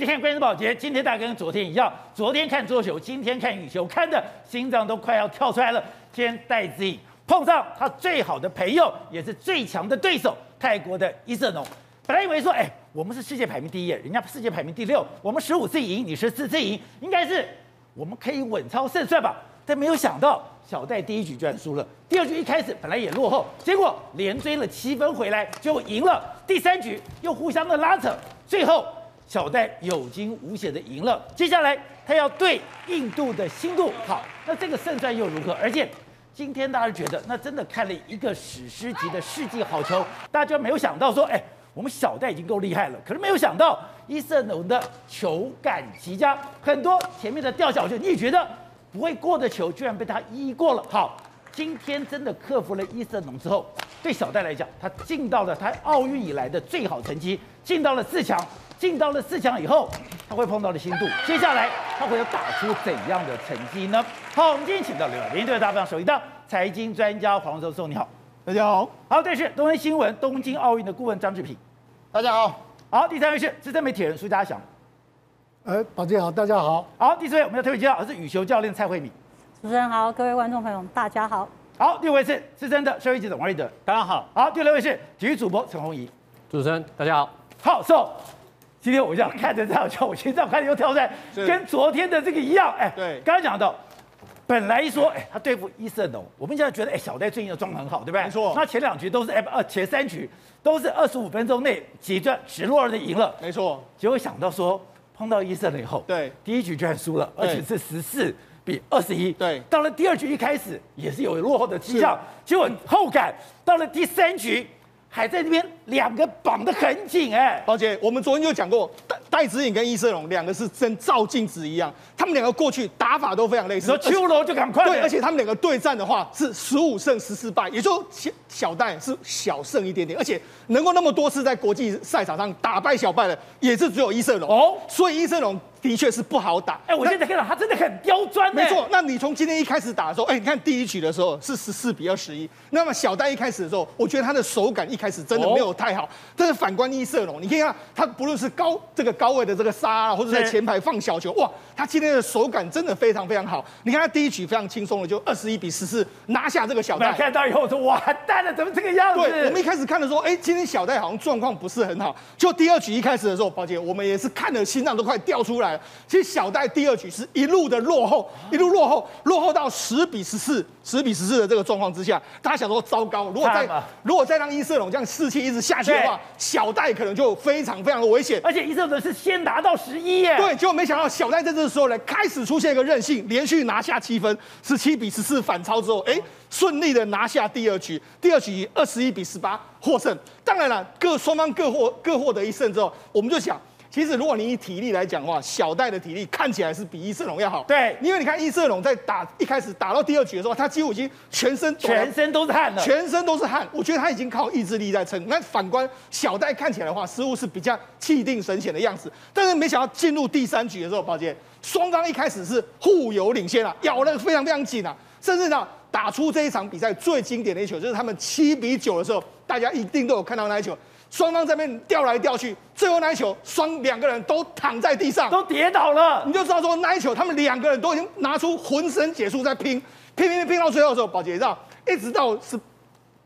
天看关键宝杰，今天大家跟昨天一样，昨天看桌球，今天看羽球，看的心脏都快要跳出来了。今天戴资颖碰上他最好的朋友，也是最强的对手，泰国的伊瑟农。本来以为说，哎，我们是世界排名第一，人家世界排名第六，我们十五次赢，你十四次赢，应该是我们可以稳操胜算吧？但没有想到，小戴第一局居然输了。第二局一开始本来也落后，结果连追了七分回来就赢了。第三局又互相的拉扯，最后小戴有惊无险的赢了。接下来他要对印度的新杜，好，那这个胜算又如何？而且今天大家觉得，那真的看了一个史诗级的世纪好球，大家没有想到说，哎，我们小戴已经够厉害了，可是没有想到伊瑟农的球感极佳，很多前面的吊小球，你也觉得。不会过的球，居然被他一一过了。好，今天真的克服了伊瑟农之后，对小戴来讲，他进到了他奥运以来的最好成绩，进到了四强。进到了四强以后，他会碰到的新度。接下来他会有打出怎样的成绩呢？好，我们今天请到刘联队大分首席的财经专家黄教授，你好，大家好。好，这是东森新闻东京奥运的顾问张志平，大家好。好，第三位是资深媒体人苏家祥。哎，宝杰好，大家好。好，第四位我们要特别介绍的是羽球教练蔡慧敏。主持人好，各位观众朋友大家好。好，第五位是资深的社会记者王瑞德，大家好。好，第六位是体育主播陈红仪。主持人大家好。好，so 今天我这样看着这样，叫，我心脏开始又跳出来，跟昨天的这个一样。哎，对，刚刚讲到，本来一说，哎，他对付伊瑟农，我们现在觉得，哎，小戴最近的状态很好，对不对？没错。那前两局都是，F 二，前三局都是二十五分钟内几转直落的赢了。没错。结果想到说。碰到伊瑟农以后，对，第一局居然输了，而且是十四比二十一。对，到了第二局一开始也是有落后的迹象，结果后感到了第三局。还在那边两个绑得很紧哎，宝姐，我们昨天就讲过，戴戴子颖跟伊瑟龙两个是真照镜子一样，他们两个过去打法都非常类似。说秋楼就赶快。对，而且他们两个对战的话是十五胜十四败，也就小小戴是小胜一点点，而且能够那么多次在国际赛场上打败小戴的，也是只有伊瑟龙哦。所以伊瑟龙。的确是不好打，哎，我现在看到他真的很刁钻。没错，那你从今天一开始打的时候，哎，你看第一局的时候是十四比二十一。那么小戴一开始的时候，我觉得他的手感一开始真的没有太好。但是反观伊瑟龙，你可以看他不论是高这个高位的这个杀啊，或者在前排放小球，哇，他今天的手感真的非常非常好。你看他第一局非常轻松的就二十一比十四拿下这个小戴。看到以后我说完，蛋了，怎么这个样子？对，我们一开始看的时候，哎，今天小戴好像状况不是很好。就第二局一开始的时候，宝姐，我们也是看的心脏都快掉出来了。其实小戴第二局是一路的落后，一路落后，落后到十比十四，十比十四的这个状况之下，大家想说糟糕，如果再如果再让伊瑟龙这样士气一直下去的话，小戴可能就非常非常的危险。而且伊瑟龙是先拿到十一耶，对，结果没想到小戴在这个时候呢，开始出现一个韧性，连续拿下七分，十七比十四反超之后，哎，顺利的拿下第二局，第二局二十一比十八获胜。当然了，各双方各获各获得一胜之后，我们就想。其实，如果你以体力来讲的话，小戴的体力看起来是比伊瑟龙要好。对，因为你看伊瑟龙在打一开始打到第二局的时候，他几乎已经全身全身都是汗了，全身都是汗。我觉得他已经靠意志力在撑。那反观小戴看起来的话，似乎是比较气定神闲的样子。但是没想到进入第三局的时候，宝杰双方一开始是互有领先啊，咬得非常非常紧啊，甚至呢打出这一场比赛最经典的一球，就是他们七比九的时候，大家一定都有看到那一球。双方在那边吊来吊去，最后那一球，双两个人都躺在地上，都跌倒了。你就知道说那一球，他们两个人都已经拿出浑身解数在拼，拼拼拼拼到最后的时候，保洁知道，一直到是。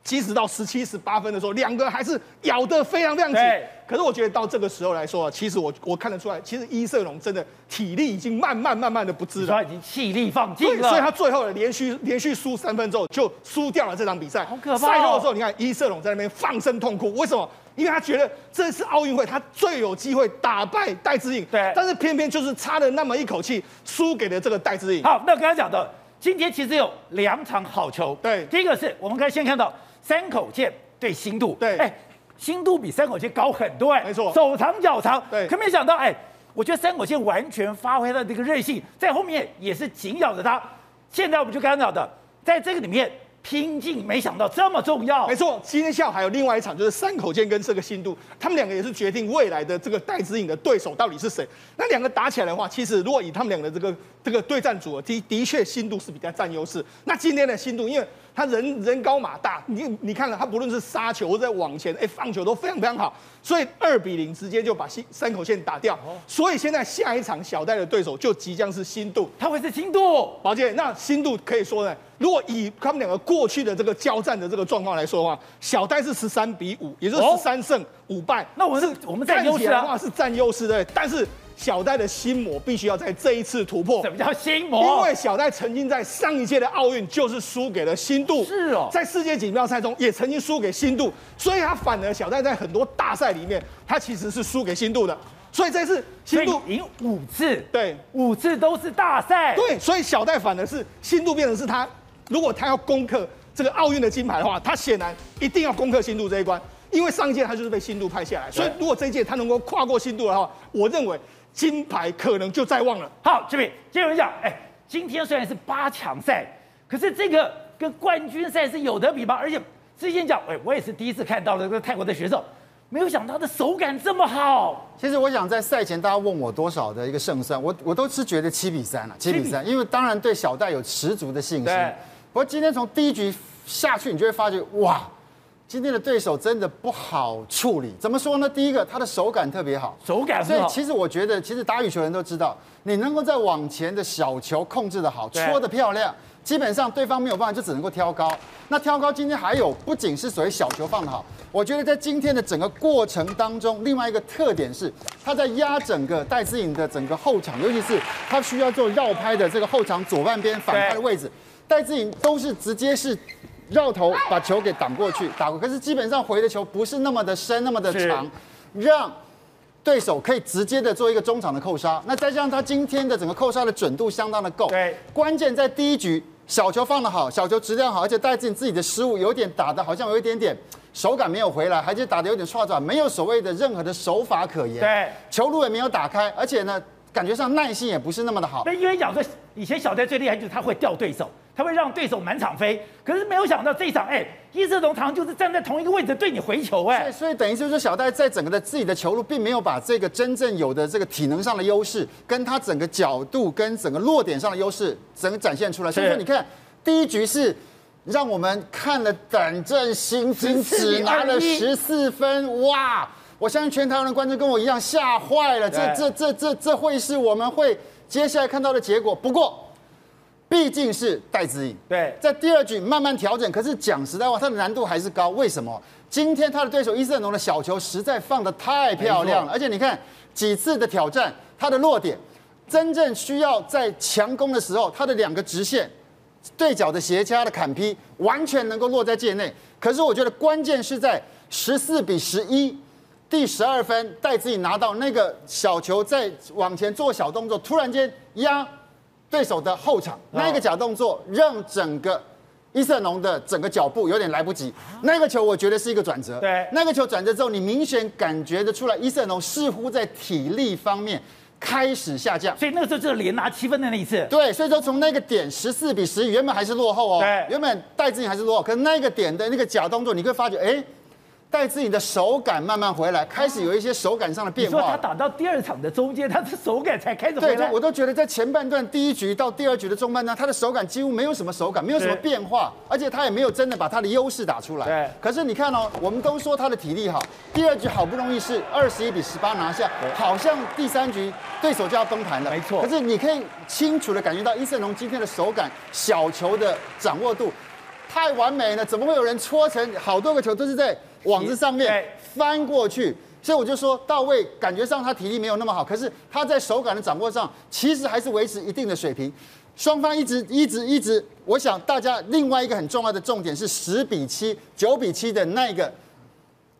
即使到十七、十八分的时候，两个还是咬得非常非常紧。可是我觉得到这个时候来说啊，其实我我看得出来，其实伊瑟龙真的体力已经慢慢慢慢的不支了，他已经气力放尽了。所以他最后连续连续输三分之后，就输掉了这场比赛。好可怕！赛后的时候，你看伊瑟龙在那边放声痛哭，为什么？因为他觉得这次奥运会他最有机会打败戴志颖，对，但是偏偏就是差了那么一口气，输给了这个戴志颖。好，那刚才讲的，今天其实有两场好球。对，第一个是我们可以先看到。山口剑对新度，对，哎，新度比三口剑高很多，哎，没错，手长脚长，对，可没想到，哎，我觉得三口剑完全发挥了这个韧性，在后面也是紧咬着它。现在我们就看到的，在这个里面拼劲，没想到这么重要。没错，今天下午还有另外一场，就是三口剑跟这个新度，他们两个也是决定未来的这个戴资颖的对手到底是谁。那两个打起来的话，其实如果以他们两个的这个这个对战组合的的确新度是比较占优势。那今天的新度，因为他人人高马大，你你看了他不论是杀球或者往前，哎，放球都非常非常好，所以二比零直接就把新三口线打掉。所以现在下一场小戴的对手就即将是新度，他会是心度。宝健，那新度可以说呢，如果以他们两个过去的这个交战的这个状况来说的话，小戴是十三比五，也就是十三胜五败。哦、那我们是我们占优势啊，是占优势的，但是。小戴的心魔必须要在这一次突破。什么叫心魔？因为小戴曾经在上一届的奥运就是输给了新度，是哦，在世界锦标赛中也曾经输给新度，所以他反而小戴在很多大赛里面，他其实是输给新度的。所以这次新度赢五次，对，五次都是大赛，对，所以小戴反而是新度变成是他，如果他要攻克这个奥运的金牌的话，他显然一定要攻克新度这一关，因为上一届他就是被新度派下来，所以如果这一届他能够跨过新度的话，我认为。金牌可能就在望了。好，这边接着讲，哎，今天虽然是八强赛，可是这个跟冠军赛是有得比吗？而且之前讲，哎，我也是第一次看到了这个泰国的选手，没有想到他的手感这么好。其实我想在赛前大家问我多少的一个胜算，我我都是觉得七比三了，七比三，因为当然对小戴有十足的信心。对。不过今天从第一局下去，你就会发觉，哇。今天的对手真的不好处理，怎么说呢？第一个，他的手感特别好，手感。所以其实我觉得，其实打羽球人都知道，你能够在网前的小球控制的好，戳得漂亮，基本上对方没有办法，就只能够挑高。那挑高今天还有，不仅是所谓小球放得好，我觉得在今天的整个过程当中，另外一个特点是他在压整个戴资颖的整个后场，尤其是他需要做绕拍的这个后场左半边反拍的位置，戴资颖都是直接是。绕头把球给挡过去，打过，可是基本上回的球不是那么的深，那么的长，让对手可以直接的做一个中场的扣杀。那再加上他今天的整个扣杀的准度相当的够，对，关键在第一局小球放的好，小球质量好，而且戴资颖自己的失误有点打的好像有一点点手感没有回来，还是打的有点错转，没有所谓的任何的手法可言，对，球路也没有打开，而且呢，感觉上耐性也不是那么的好。那因为讲说以前小戴最厉害就是他会吊对手。他会让对手满场飞，可是没有想到这一场，哎，伊瑟农堂就是站在同一个位置对你回球，哎，所以等于就是说小戴在整个的自己的球路，并没有把这个真正有的这个体能上的优势，跟他整个角度跟整个落点上的优势，整个展现出来。所以说你看第一局是让我们看了胆战心惊，只拿了十四分，哇！我相信全台湾的观众跟我一样吓坏了，这这这这这会是我们会接下来看到的结果。不过。毕竟是戴资颖，对，在第二局慢慢调整。可是讲实在话，他的难度还是高。为什么？今天他的对手伊瑟农的小球实在放的太漂亮了，而且你看几次的挑战，他的落点，真正需要在强攻的时候，他的两个直线对角的斜掐的砍劈，完全能够落在界内。可是我觉得关键是在十四比十一，第十二分，戴资颖拿到那个小球，在往前做小动作，突然间压。对手的后场那个假动作，让整个伊瑟农的整个脚步有点来不及。那个球我觉得是一个转折。对，那个球转折之后，你明显感觉得出来，伊瑟农似乎在体力方面开始下降。所以那个时候就是连拿七分的那一次。对，所以说从那个点十四比十一，原本还是落后哦。对，原本戴资颖还是落后，可是那个点的那个假动作，你会发觉，哎。戴资颖的手感慢慢回来，开始有一些手感上的变化。你说他打到第二场的中间，他的手感才开始回来。对，我都觉得在前半段第一局到第二局的中半段，他的手感几乎没有什么手感，没有什么变化，而且他也没有真的把他的优势打出来。对。可是你看哦，我们都说他的体力好，第二局好不容易是二十一比十八拿下，好像第三局对手就要崩盘了。没错。可是你可以清楚的感觉到伊瑟龙今天的手感、小球的掌握度太完美了，怎么会有人搓成好多个球都是在网子上面？翻过去，所以我就说到位，感觉上他体力没有那么好，可是他在手感的掌握上，其实还是维持一定的水平。双方一直一直一直，我想大家另外一个很重要的重点是十比七、九比七的那个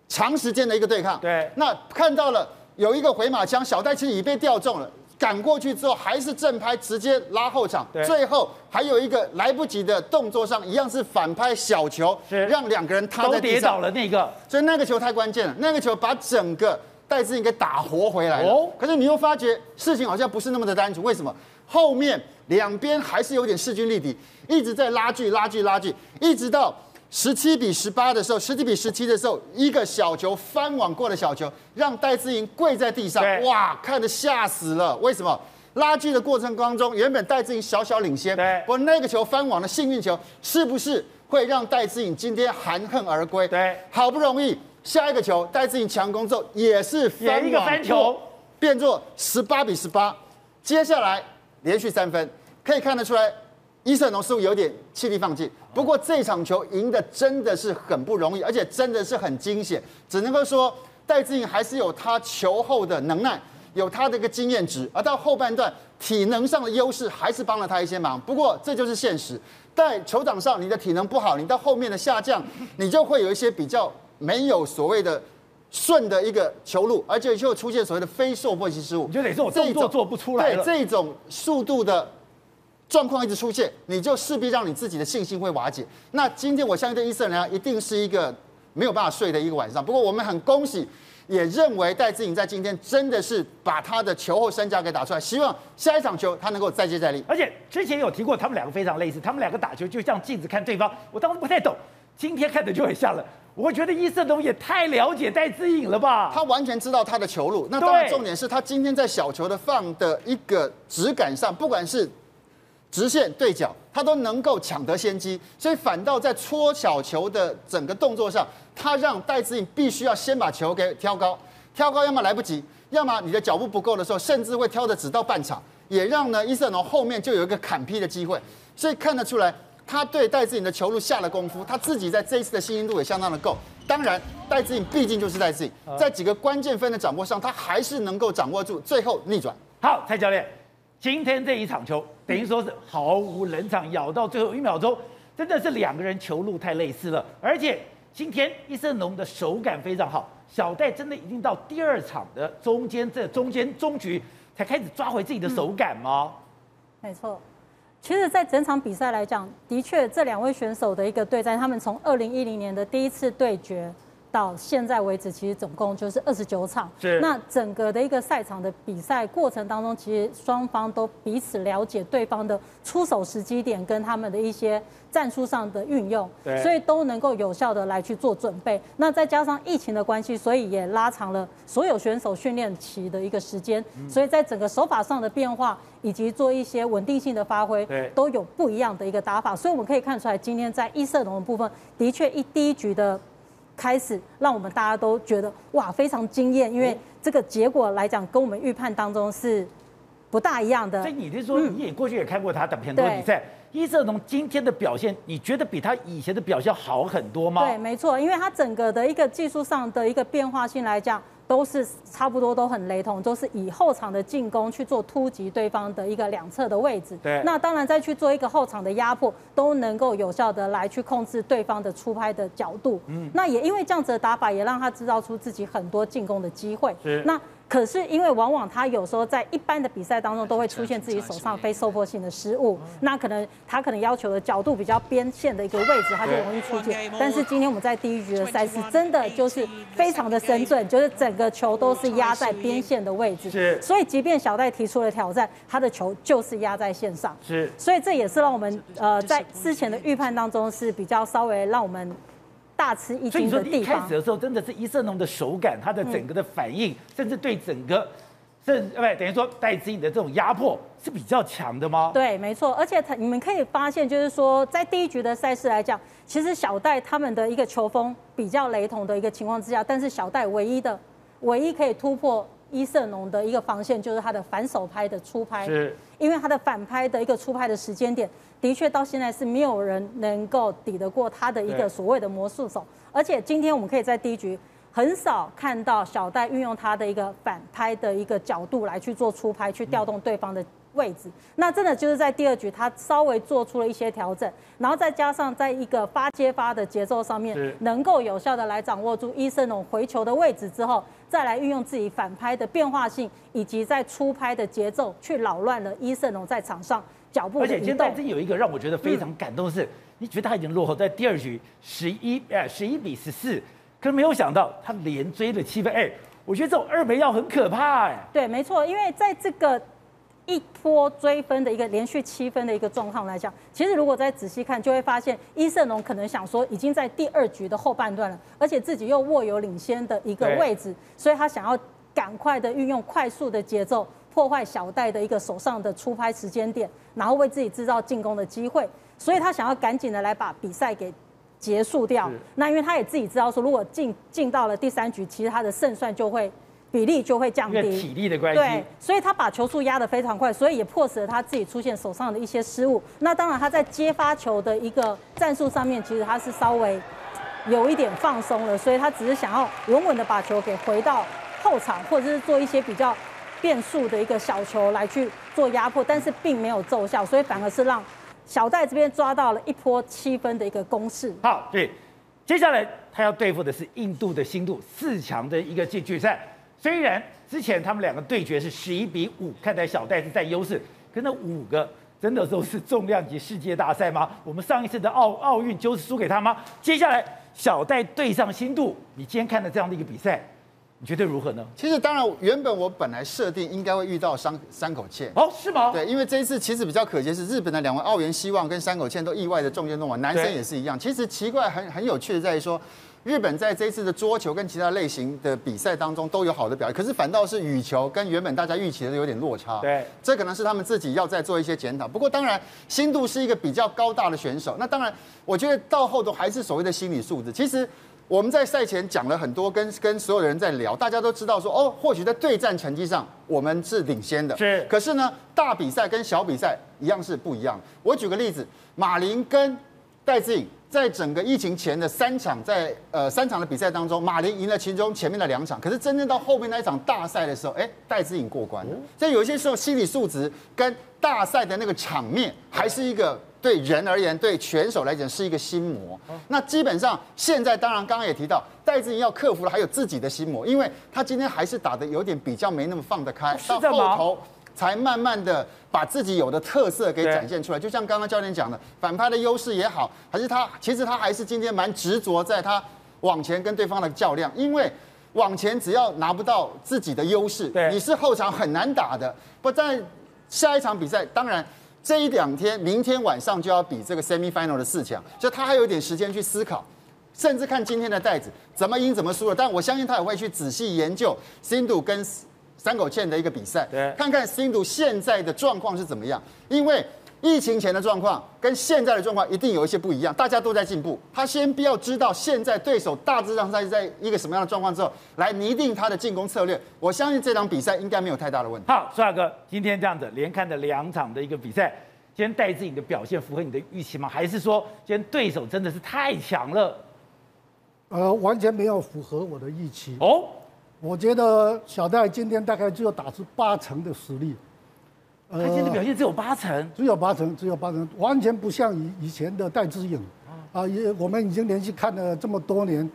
长时间的一个对抗。对，那看到了有一个回马枪，小戴其实已被吊中了。赶过去之后还是正拍，直接拉后场。最后还有一个来不及的动作上，一样是反拍小球，让两个人塌在地上。跌倒了那个，所以那个球太关键了。那个球把整个戴资颖给打活回来了。哦。可是你又发觉事情好像不是那么的单纯。为什么？后面两边还是有点势均力敌，一直在拉锯、拉锯、拉锯，一直到。十七比十八的时候，十七比十七的时候，一个小球翻网过的小球，让戴资颖跪在地上，哇，看得吓死了。为什么？拉锯的过程当中，原本戴资颖小小领先，对，不过那个球翻网的幸运球，是不是会让戴资颖今天含恨而归？对，好不容易下一个球，戴资颖强攻之后也是翻网一个翻球，变作十八比十八。接下来连续三分，可以看得出来，伊瑟农似乎有点气力放尽。不过这场球赢的真的是很不容易，而且真的是很惊险，只能够说戴志颖还是有他球后的能耐。有他的一个经验值，而到后半段体能上的优势还是帮了他一些忙。不过这就是现实，在球场上你的体能不好，你到后面的下降，你就会有一些比较没有所谓的顺的一个球路，而且就出现所谓的非受迫性失误。你就得这种动作做不出来了。对，这种速度的状况一直出现，你就势必让你自己的信心会瓦解。那今天我相信对伊瑟农一定是一个没有办法睡的一个晚上。不过我们很恭喜。也认为戴资颖在今天真的是把他的球后身价给打出来，希望下一场球他能够再接再厉。而且之前有提过，他们两个非常类似，他们两个打球就像镜子看对方。我当时不太懂，今天看的就很像了。我觉得伊瑟东也太了解戴资颖了吧？他完全知道他的球路。那当然重点是他今天在小球的放的一个质感上，不管是直线对角，他都能够抢得先机。所以反倒在搓小球的整个动作上。他让戴资颖必须要先把球给挑高，挑高要么来不及，要么你的脚步不够的时候，甚至会挑的只到半场，也让呢伊瑟农后面就有一个砍劈的机会。所以看得出来，他对戴资颖的球路下了功夫，他自己在这一次的信心度也相当的够。当然，戴资颖毕竟就是戴资颖，在几个关键分的掌握上，他还是能够掌握住，最后逆转。好，蔡教练，今天这一场球等于说是毫无冷场，咬到最后一秒钟，真的是两个人球路太类似了，而且。今天伊瑟农的手感非常好，小戴真的已经到第二场的中间这中间中局才开始抓回自己的手感吗？嗯、没错，其实，在整场比赛来讲，的确这两位选手的一个对战，他们从二零一零年的第一次对决。到现在为止，其实总共就是二十九场。是。那整个的一个赛场的比赛过程当中，其实双方都彼此了解对方的出手时机点跟他们的一些战术上的运用，对。所以都能够有效的来去做准备。那再加上疫情的关系，所以也拉长了所有选手训练期的一个时间。所以在整个手法上的变化以及做一些稳定性的发挥，对，都有不一样的一个打法。所以我们可以看出来，今天在一色龙的部分，的确一第一局的。开始让我们大家都觉得哇，非常惊艳，因为这个结果来讲跟我们预判当中是不大一样的。所以你是说你也过去也看过他的很多比赛，伊瑟龙今天的表现，你觉得比他以前的表现好很多吗？对，没错，因为他整个的一个技术上的一个变化性来讲。都是差不多都很雷同，都是以后场的进攻去做突击对方的一个两侧的位置。对，那当然再去做一个后场的压迫，都能够有效的来去控制对方的出拍的角度。嗯，那也因为这样子的打法，也让他制造出自己很多进攻的机会。是，那。可是因为往往他有时候在一般的比赛当中都会出现自己手上非受迫性的失误，那可能他可能要求的角度比较边线的一个位置，他就容易出界。但是今天我们在第一局的赛事真的就是非常的神准，就是整个球都是压在边线的位置。是，所以即便小戴提出了挑战，他的球就是压在线上。是，所以这也是让我们呃在之前的预判当中是比较稍微让我们。大吃一惊的地方。所以你说一开始的时候，真的是一瑟农的手感，他的整个的反应，甚至对整个，甚不等于说戴资颖的这种压迫是比较强的吗？对，没错。而且他你们可以发现，就是说在第一局的赛事来讲，其实小戴他们的一个球风比较雷同的一个情况之下，但是小戴唯一的、唯一可以突破伊瑟农的一个防线，就是他的反手拍的出拍，是，因为他的反拍的一个出拍的时间点。的确，到现在是没有人能够抵得过他的一个所谓的魔术手。而且今天我们可以在第一局很少看到小戴运用他的一个反拍的一个角度来去做出拍，去调动对方的位置。那真的就是在第二局，他稍微做出了一些调整，然后再加上在一个发接发的节奏上面，能够有效的来掌握住伊森龙回球的位置之后，再来运用自己反拍的变化性，以及在出拍的节奏，去扰乱了伊森龙在场上。脚步，而且今天在真有一个让我觉得非常感动的是，你觉得他已经落后在第二局十一哎十一比十四，可是没有想到他连追了七分，哎，我觉得这种二梅要很可怕哎。对，没错，因为在这个一波追分的一个连续七分的一个状况来讲，其实如果再仔细看，就会发现伊瑟龙可能想说已经在第二局的后半段了，而且自己又握有领先的一个位置，所以他想要赶快的运用快速的节奏。破坏小戴的一个手上的出拍时间点，然后为自己制造进攻的机会，所以他想要赶紧的来把比赛给结束掉。那因为他也自己知道说，如果进进到了第三局，其实他的胜算就会比例就会降低，体力的关系。对，所以他把球速压得非常快，所以也迫使了他自己出现手上的一些失误。那当然他在接发球的一个战术上面，其实他是稍微有一点放松了，所以他只是想要稳稳的把球给回到后场，或者是做一些比较变速的一个小球来去做压迫，但是并没有奏效，所以反而是让小戴这边抓到了一波七分的一个攻势。好，对，接下来他要对付的是印度的新度四强的一个进决赛。虽然之前他们两个对决是十一比五，看来小戴是占优势，可那五个真的都是重量级世界大赛吗？我们上一次的奥奥运就是输给他吗？接下来小戴对上新度，你今天看的这样的一个比赛。你觉得如何呢？其实当然，原本我本来设定应该会遇到山山口茜。哦，是吗？对，因为这一次其实比较可惜是日本的两位奥原希望跟山口茜都意外的中箭身亡，男生也是一样。其实奇怪很很有趣的在于说，日本在这一次的桌球跟其他类型的比赛当中都有好的表现，可是反倒是羽球跟原本大家预期的有点落差。对，这可能是他们自己要再做一些检讨。不过当然，新度是一个比较高大的选手，那当然我觉得到后头还是所谓的心理素质。其实。我们在赛前讲了很多，跟跟所有的人在聊，大家都知道说，哦，或许在对战成绩上我们是领先的，是。可是呢，大比赛跟小比赛一样是不一样。我举个例子，马林跟戴志颖在整个疫情前的三场在呃三场的比赛当中，马林赢了其中前面的两场，可是真正到后面那一场大赛的时候，哎，戴志颖过关了。所以有些时候心理素质跟大赛的那个场面还是一个。对人而言，对选手来讲是一个心魔。那基本上现在，当然刚刚也提到，戴志颖要克服的还有自己的心魔，因为他今天还是打的有点比较没那么放得开，到后头才慢慢的把自己有的特色给展现出来。就像刚刚教练讲的，反拍的优势也好，还是他其实他还是今天蛮执着在他往前跟对方的较量，因为往前只要拿不到自己的优势，你是后场很难打的。不在下一场比赛，当然。这一两天，明天晚上就要比这个 semi final 的四强，所以他还有点时间去思考，甚至看今天的袋子怎么赢怎么输了。但我相信他也会去仔细研究新度跟三口茜的一个比赛，看看新度现在的状况是怎么样，因为。疫情前的状况跟现在的状况一定有一些不一样，大家都在进步。他先不要知道现在对手大致上在在一个什么样的状况之后，来拟定他的进攻策略。我相信这场比赛应该没有太大的问题。好，帅哥，今天这样子连看的两场的一个比赛，今天戴志颖的表现符合你的预期吗？还是说今天对手真的是太强了？呃，完全没有符合我的预期。哦，我觉得小戴今天大概只有打出八成的实力。他现在表现只有八成，呃，只有八成，只有八成，完全不像以以前的戴资颖啊！也我们已经连续看了这么多年，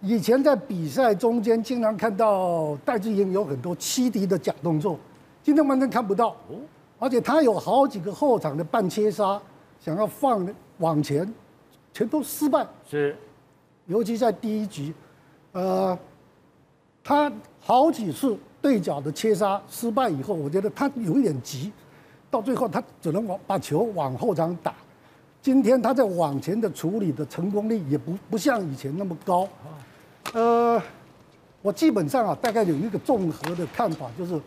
以前在比赛中间经常看到戴资颖有很多欺敌的假动作，今天完全看不到。而且他有好几个后场的半切杀，想要放往前，全都失败。是，尤其在第一局，呃，他好几次。对角的切杀失败以后，我觉得他有一点急，到最后他只能往把球往后场打。今天他在往前的处理的成功率也不不像以前那么高。呃，我基本上啊，大概有一个综合的看法，就是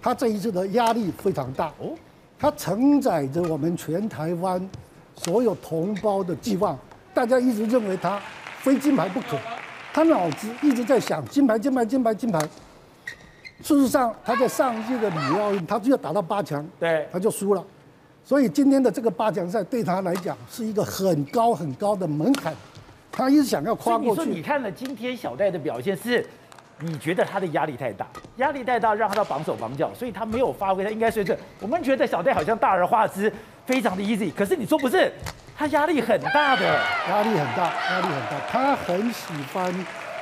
他这一次的压力非常大哦，他承载着我们全台湾所有同胞的寄望，大家一直认为他非金牌不可，他脑子一直在想金牌、金牌、金牌、金牌。事实上，他在上一届的里约奥运，他只有打到八强，对，他就输了。所以今天的这个八强赛对他来讲是一个很高很高的门槛，他一直想要跨过去。你说你看了今天小戴的表现，是你觉得他的压力太大，压力太大让他到绑手绑脚，所以他没有发挥他应该水准。我们觉得小戴好像大而化之，非常的 easy，可是你说不是，他压力很大的，压力很大，压力很大。他很喜欢，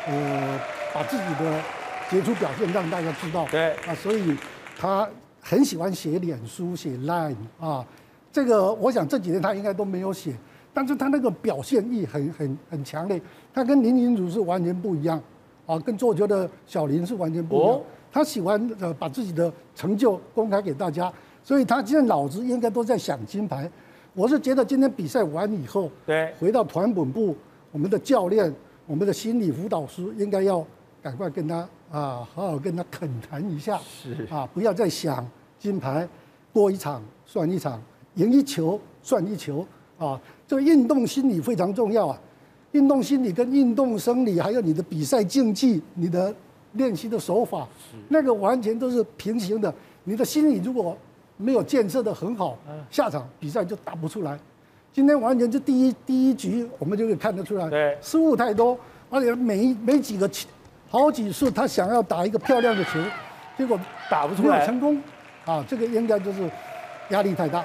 呃，把自己的。杰出表现让大家知道，对。啊，所以他很喜欢写脸书、写 Line 啊，这个我想这几天他应该都没有写，但是他那个表现力很很很强烈，他跟林昀儒是完全不一样，啊，跟做球的小林是完全不一样，他喜欢呃把自己的成就公开给大家，所以他现在脑子应该都在想金牌。我是觉得今天比赛完以后，对，回到团本部，我们的教练、我们的心理辅导师应该要赶快跟他。啊，好好跟他恳谈一下，是啊，不要再想金牌多一场算一场，赢一球算一球啊。这个运动心理非常重要啊，运动心理跟运动生理，还有你的比赛竞技、你的练习的手法，那个完全都是平行的。你的心理如果没有建设得很好，下场比赛就打不出来。今天完全就第一第一局，我们就可以看得出来，对，失误太多，而且每每几个球，好几次他想要打一个漂亮的球，结果打不出来，没有成功，啊，这个应该就是压力太大。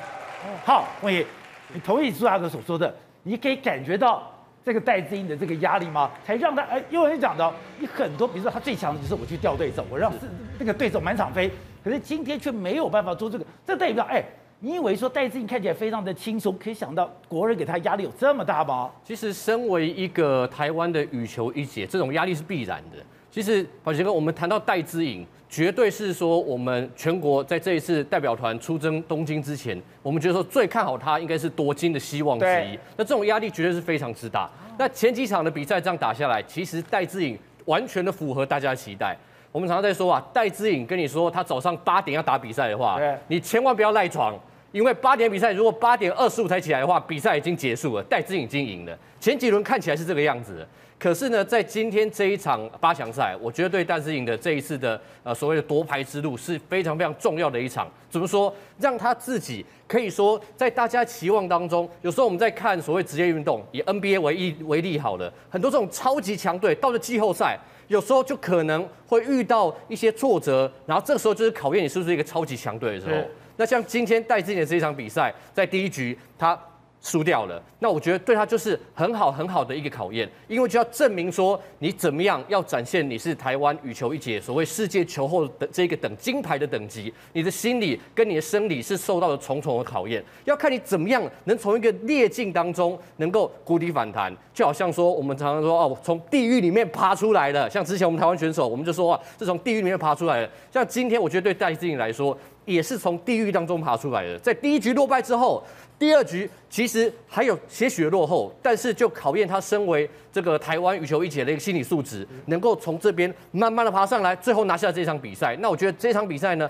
好，文爷，你同意朱大哥所说的？你可以感觉到这个戴资颖的这个压力吗？才让他哎，因为你讲到你很多，比如说他最强的就是我去调对手，我让那个对手满场飞，可是今天却没有办法做这个，这代表哎。你以为说戴资颖看起来非常的轻松，可以想到国人给他压力有这么大吗？其实，身为一个台湾的羽球一姐，这种压力是必然的。其实，宝杰哥，我们谈到戴资颖，绝对是说我们全国在这一次代表团出征东京之前，我们觉得说最看好他应该是夺金的希望之一。那这种压力绝对是非常之大。那前几场的比赛这样打下来，其实戴资颖完全的符合大家的期待。我们常常在说啊，戴资颖跟你说他早上八点要打比赛的话，你千万不要赖床，因为八点比赛如果八点二十五才起来的话，比赛已经结束了，戴资颖已经赢了。前几轮看起来是这个样子，可是呢，在今天这一场八强赛，我觉得对戴资颖的这一次的呃所谓的夺牌之路是非常非常重要的一场。怎么说？让他自己可以说在大家期望当中，有时候我们在看所谓职业运动，以 NBA 为例为例好了，很多这种超级强队到了季后赛。有时候就可能会遇到一些挫折，然后这个时候就是考验你是不是一个超级强队的时候。那像今天戴资颖的这一场比赛，在第一局他输掉了，那我觉得对他就是很好很好的一个考验，因为就要证明说你怎么样要展现你是台湾羽球一姐，所谓世界球后的这个等金牌的等级，你的心理跟你的生理是受到了重重的考验，要看你怎么样能从一个劣境当中能够谷底反弹，就好像说我们常常说哦，从地狱里面爬出来了，像之前我们台湾选手，我们就说啊，是从地狱里面爬出来的，像今天我觉得对戴资颖来说也是从地狱当中爬出来的，在第一局落败之后。第二局其实还有些许落后，但是就考验他身为这个台湾羽球一姐的一个心理素质，能够从这边慢慢的爬上来，最后拿下这场比赛。那我觉得这场比赛呢，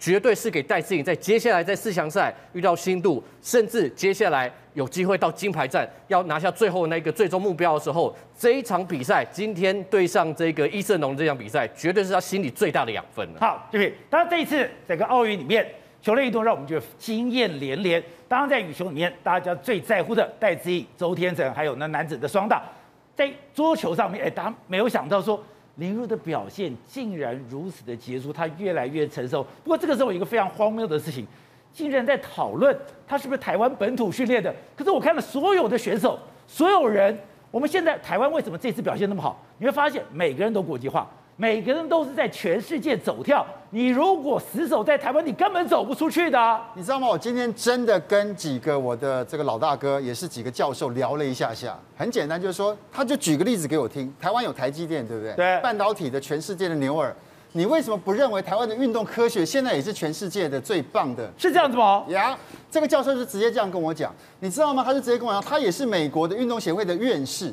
绝对是给戴资颖在接下来在四强赛遇到新度，甚至接下来有机会到金牌战要拿下最后那个最终目标的时候，这一场比赛今天对上这个伊瑟农这场比赛，绝对是他心里最大的养分了。好，这边当然这一次整个奥运里面。球类运动让我们觉得惊艳连连。当然，在羽球里面，大家最在乎的戴资颖、周天成，还有那男子的双打。在桌球上面，哎，大家没有想到说林如的表现竟然如此的杰出，他越来越成熟。不过这个时候有一个非常荒谬的事情，竟然在讨论他是不是台湾本土训练的。可是我看了所有的选手，所有人，我们现在台湾为什么这次表现那么好？你会发现每个人都国际化。每个人都是在全世界走跳，你如果死守在台湾，你根本走不出去的啊。你知道吗？我今天真的跟几个我的这个老大哥，也是几个教授聊了一下下。很简单，就是说，他就举个例子给我听。台湾有台积电，对不对？对。半导体的全世界的牛耳，你为什么不认为台湾的运动科学现在也是全世界的最棒的？是这样子吗？呀，这个教授是直接这样跟我讲。你知道吗？他就直接跟我讲，他也是美国的运动协会的院士，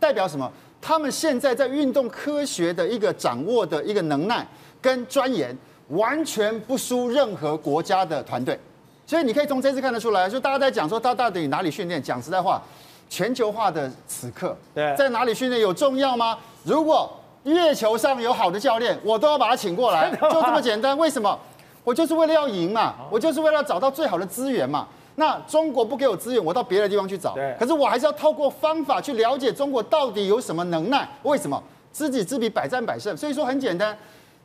代表什么？他们现在在运动科学的一个掌握的一个能耐跟钻研，完全不输任何国家的团队。所以你可以从这次看得出来，就大家在讲说他到底哪里训练。讲实在话，全球化的此刻，在哪里训练有重要吗？如果月球上有好的教练，我都要把他请过来，就这么简单。为什么？我就是为了要赢嘛，我就是为了找到最好的资源嘛。那中国不给我资源，我到别的地方去找。对。可是我还是要透过方法去了解中国到底有什么能耐。为什么？知己知彼，百战百胜。所以说很简单，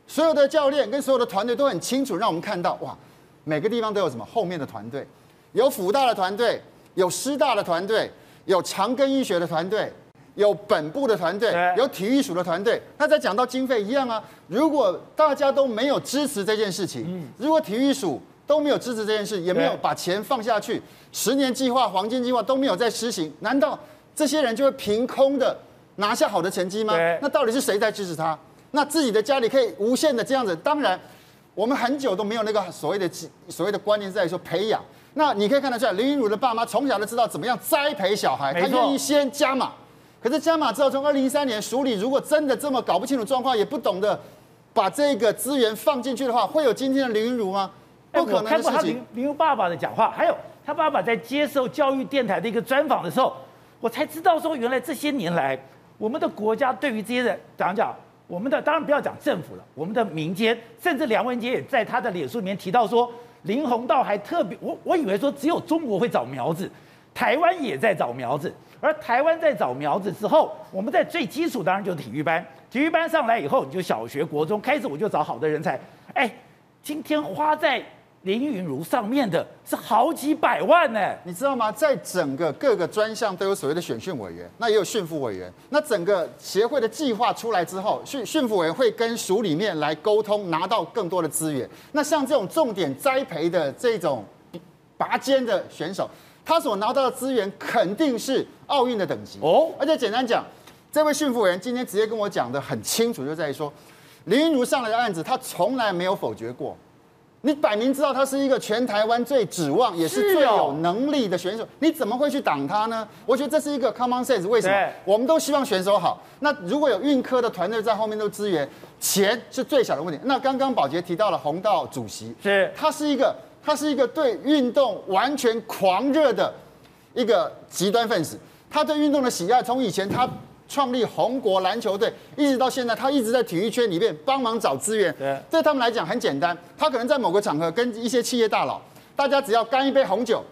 所有的教练跟所有的团队都很清楚，让我们看到哇，每个地方都有什么后面的团队，有辅大的团队，有师大的团队，有长庚医学的团队，有本部的团队，有体育署的团队。那再讲到经费一样啊，如果大家都没有支持这件事情，如果体育署都没有支持这件事，也没有把钱放下去，十年计划、黄金计划都没有在施行，难道这些人就会凭空的拿下好的成绩吗？那到底是谁在支持他？那自己的家里可以无限的这样子？当然，我们很久都没有那个所谓的所谓的观念在说培养。那你可以看得出来，林云儒的爸妈从小就知道怎么样栽培小孩，他愿意先加码。可是加码之后，从二零一三年署里如果真的这么搞不清楚状况，也不懂得把这个资源放进去的话，会有今天的林云儒吗？不可能我看过他林。林爸爸的讲话，还有他爸爸在接受教育电台的一个专访的时候，我才知道说，原来这些年来，我们的国家对于这些人，讲讲我们的，当然不要讲政府了，我们的民间，甚至梁文杰也在他的脸书里面提到说，林鸿道还特别，我我以为说只有中国会找苗子，台湾也在找苗子，而台湾在找苗子之后，我们在最基础当然就是体育班，体育班上来以后，你就小学、国中开始我就找好的人才，哎。今天花在林云如上面的是好几百万呢，你知道吗？在整个各个专项都有所谓的选训委员，那也有训辅委员。那整个协会的计划出来之后，训训辅委员会跟署里面来沟通，拿到更多的资源。那像这种重点栽培的这种拔尖的选手，他所拿到的资源肯定是奥运的等级哦。而且简单讲，这位训辅委员今天直接跟我讲的很清楚，就在于说。林云如上来的案子，他从来没有否决过。你摆明知道他是一个全台湾最指望也是最有能力的选手，你怎么会去挡他呢？我觉得这是一个 common sense。为什么？我们都希望选手好。那如果有运科的团队在后面都支援，钱是最小的问题。那刚刚宝杰提到了红道主席，是他是一个他是一个对运动完全狂热的一个极端分子。他对运动的喜爱，从以前他。创立红国篮球队，一直到现在，他一直在体育圈里面帮忙找资源。对，对他们来讲很简单，他可能在某个场合跟一些企业大佬，大家只要干一杯红酒，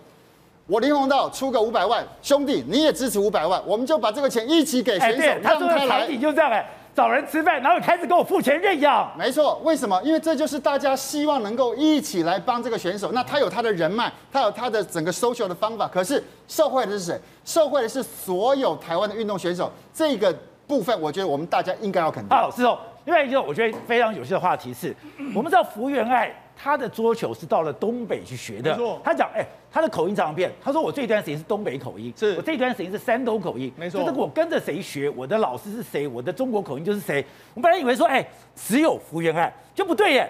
我林鸿道出个五百万，兄弟你也支持五百万，我们就把这个钱一起给选手，欸、他让他来。你就这样哎。找人吃饭，然后开始给我付钱认养。没错，为什么？因为这就是大家希望能够一起来帮这个选手。那他有他的人脉，他有他的整个 social 的方法。可是受惠的是谁？受惠的是所有台湾的运动选手。这个部分，我觉得我们大家应该要肯定。好，是哦。另外一个我觉得非常有趣的话题是，我们知道福原爱她的桌球是到了东北去学的。他讲，哎。他的口音常变，他说我这段时间是东北口音，是我这段时间是山东口音，没错。就是我跟着谁学，我的老师是谁，我的中国口音就是谁。我本来以为说，哎，只有福原爱就不对耶，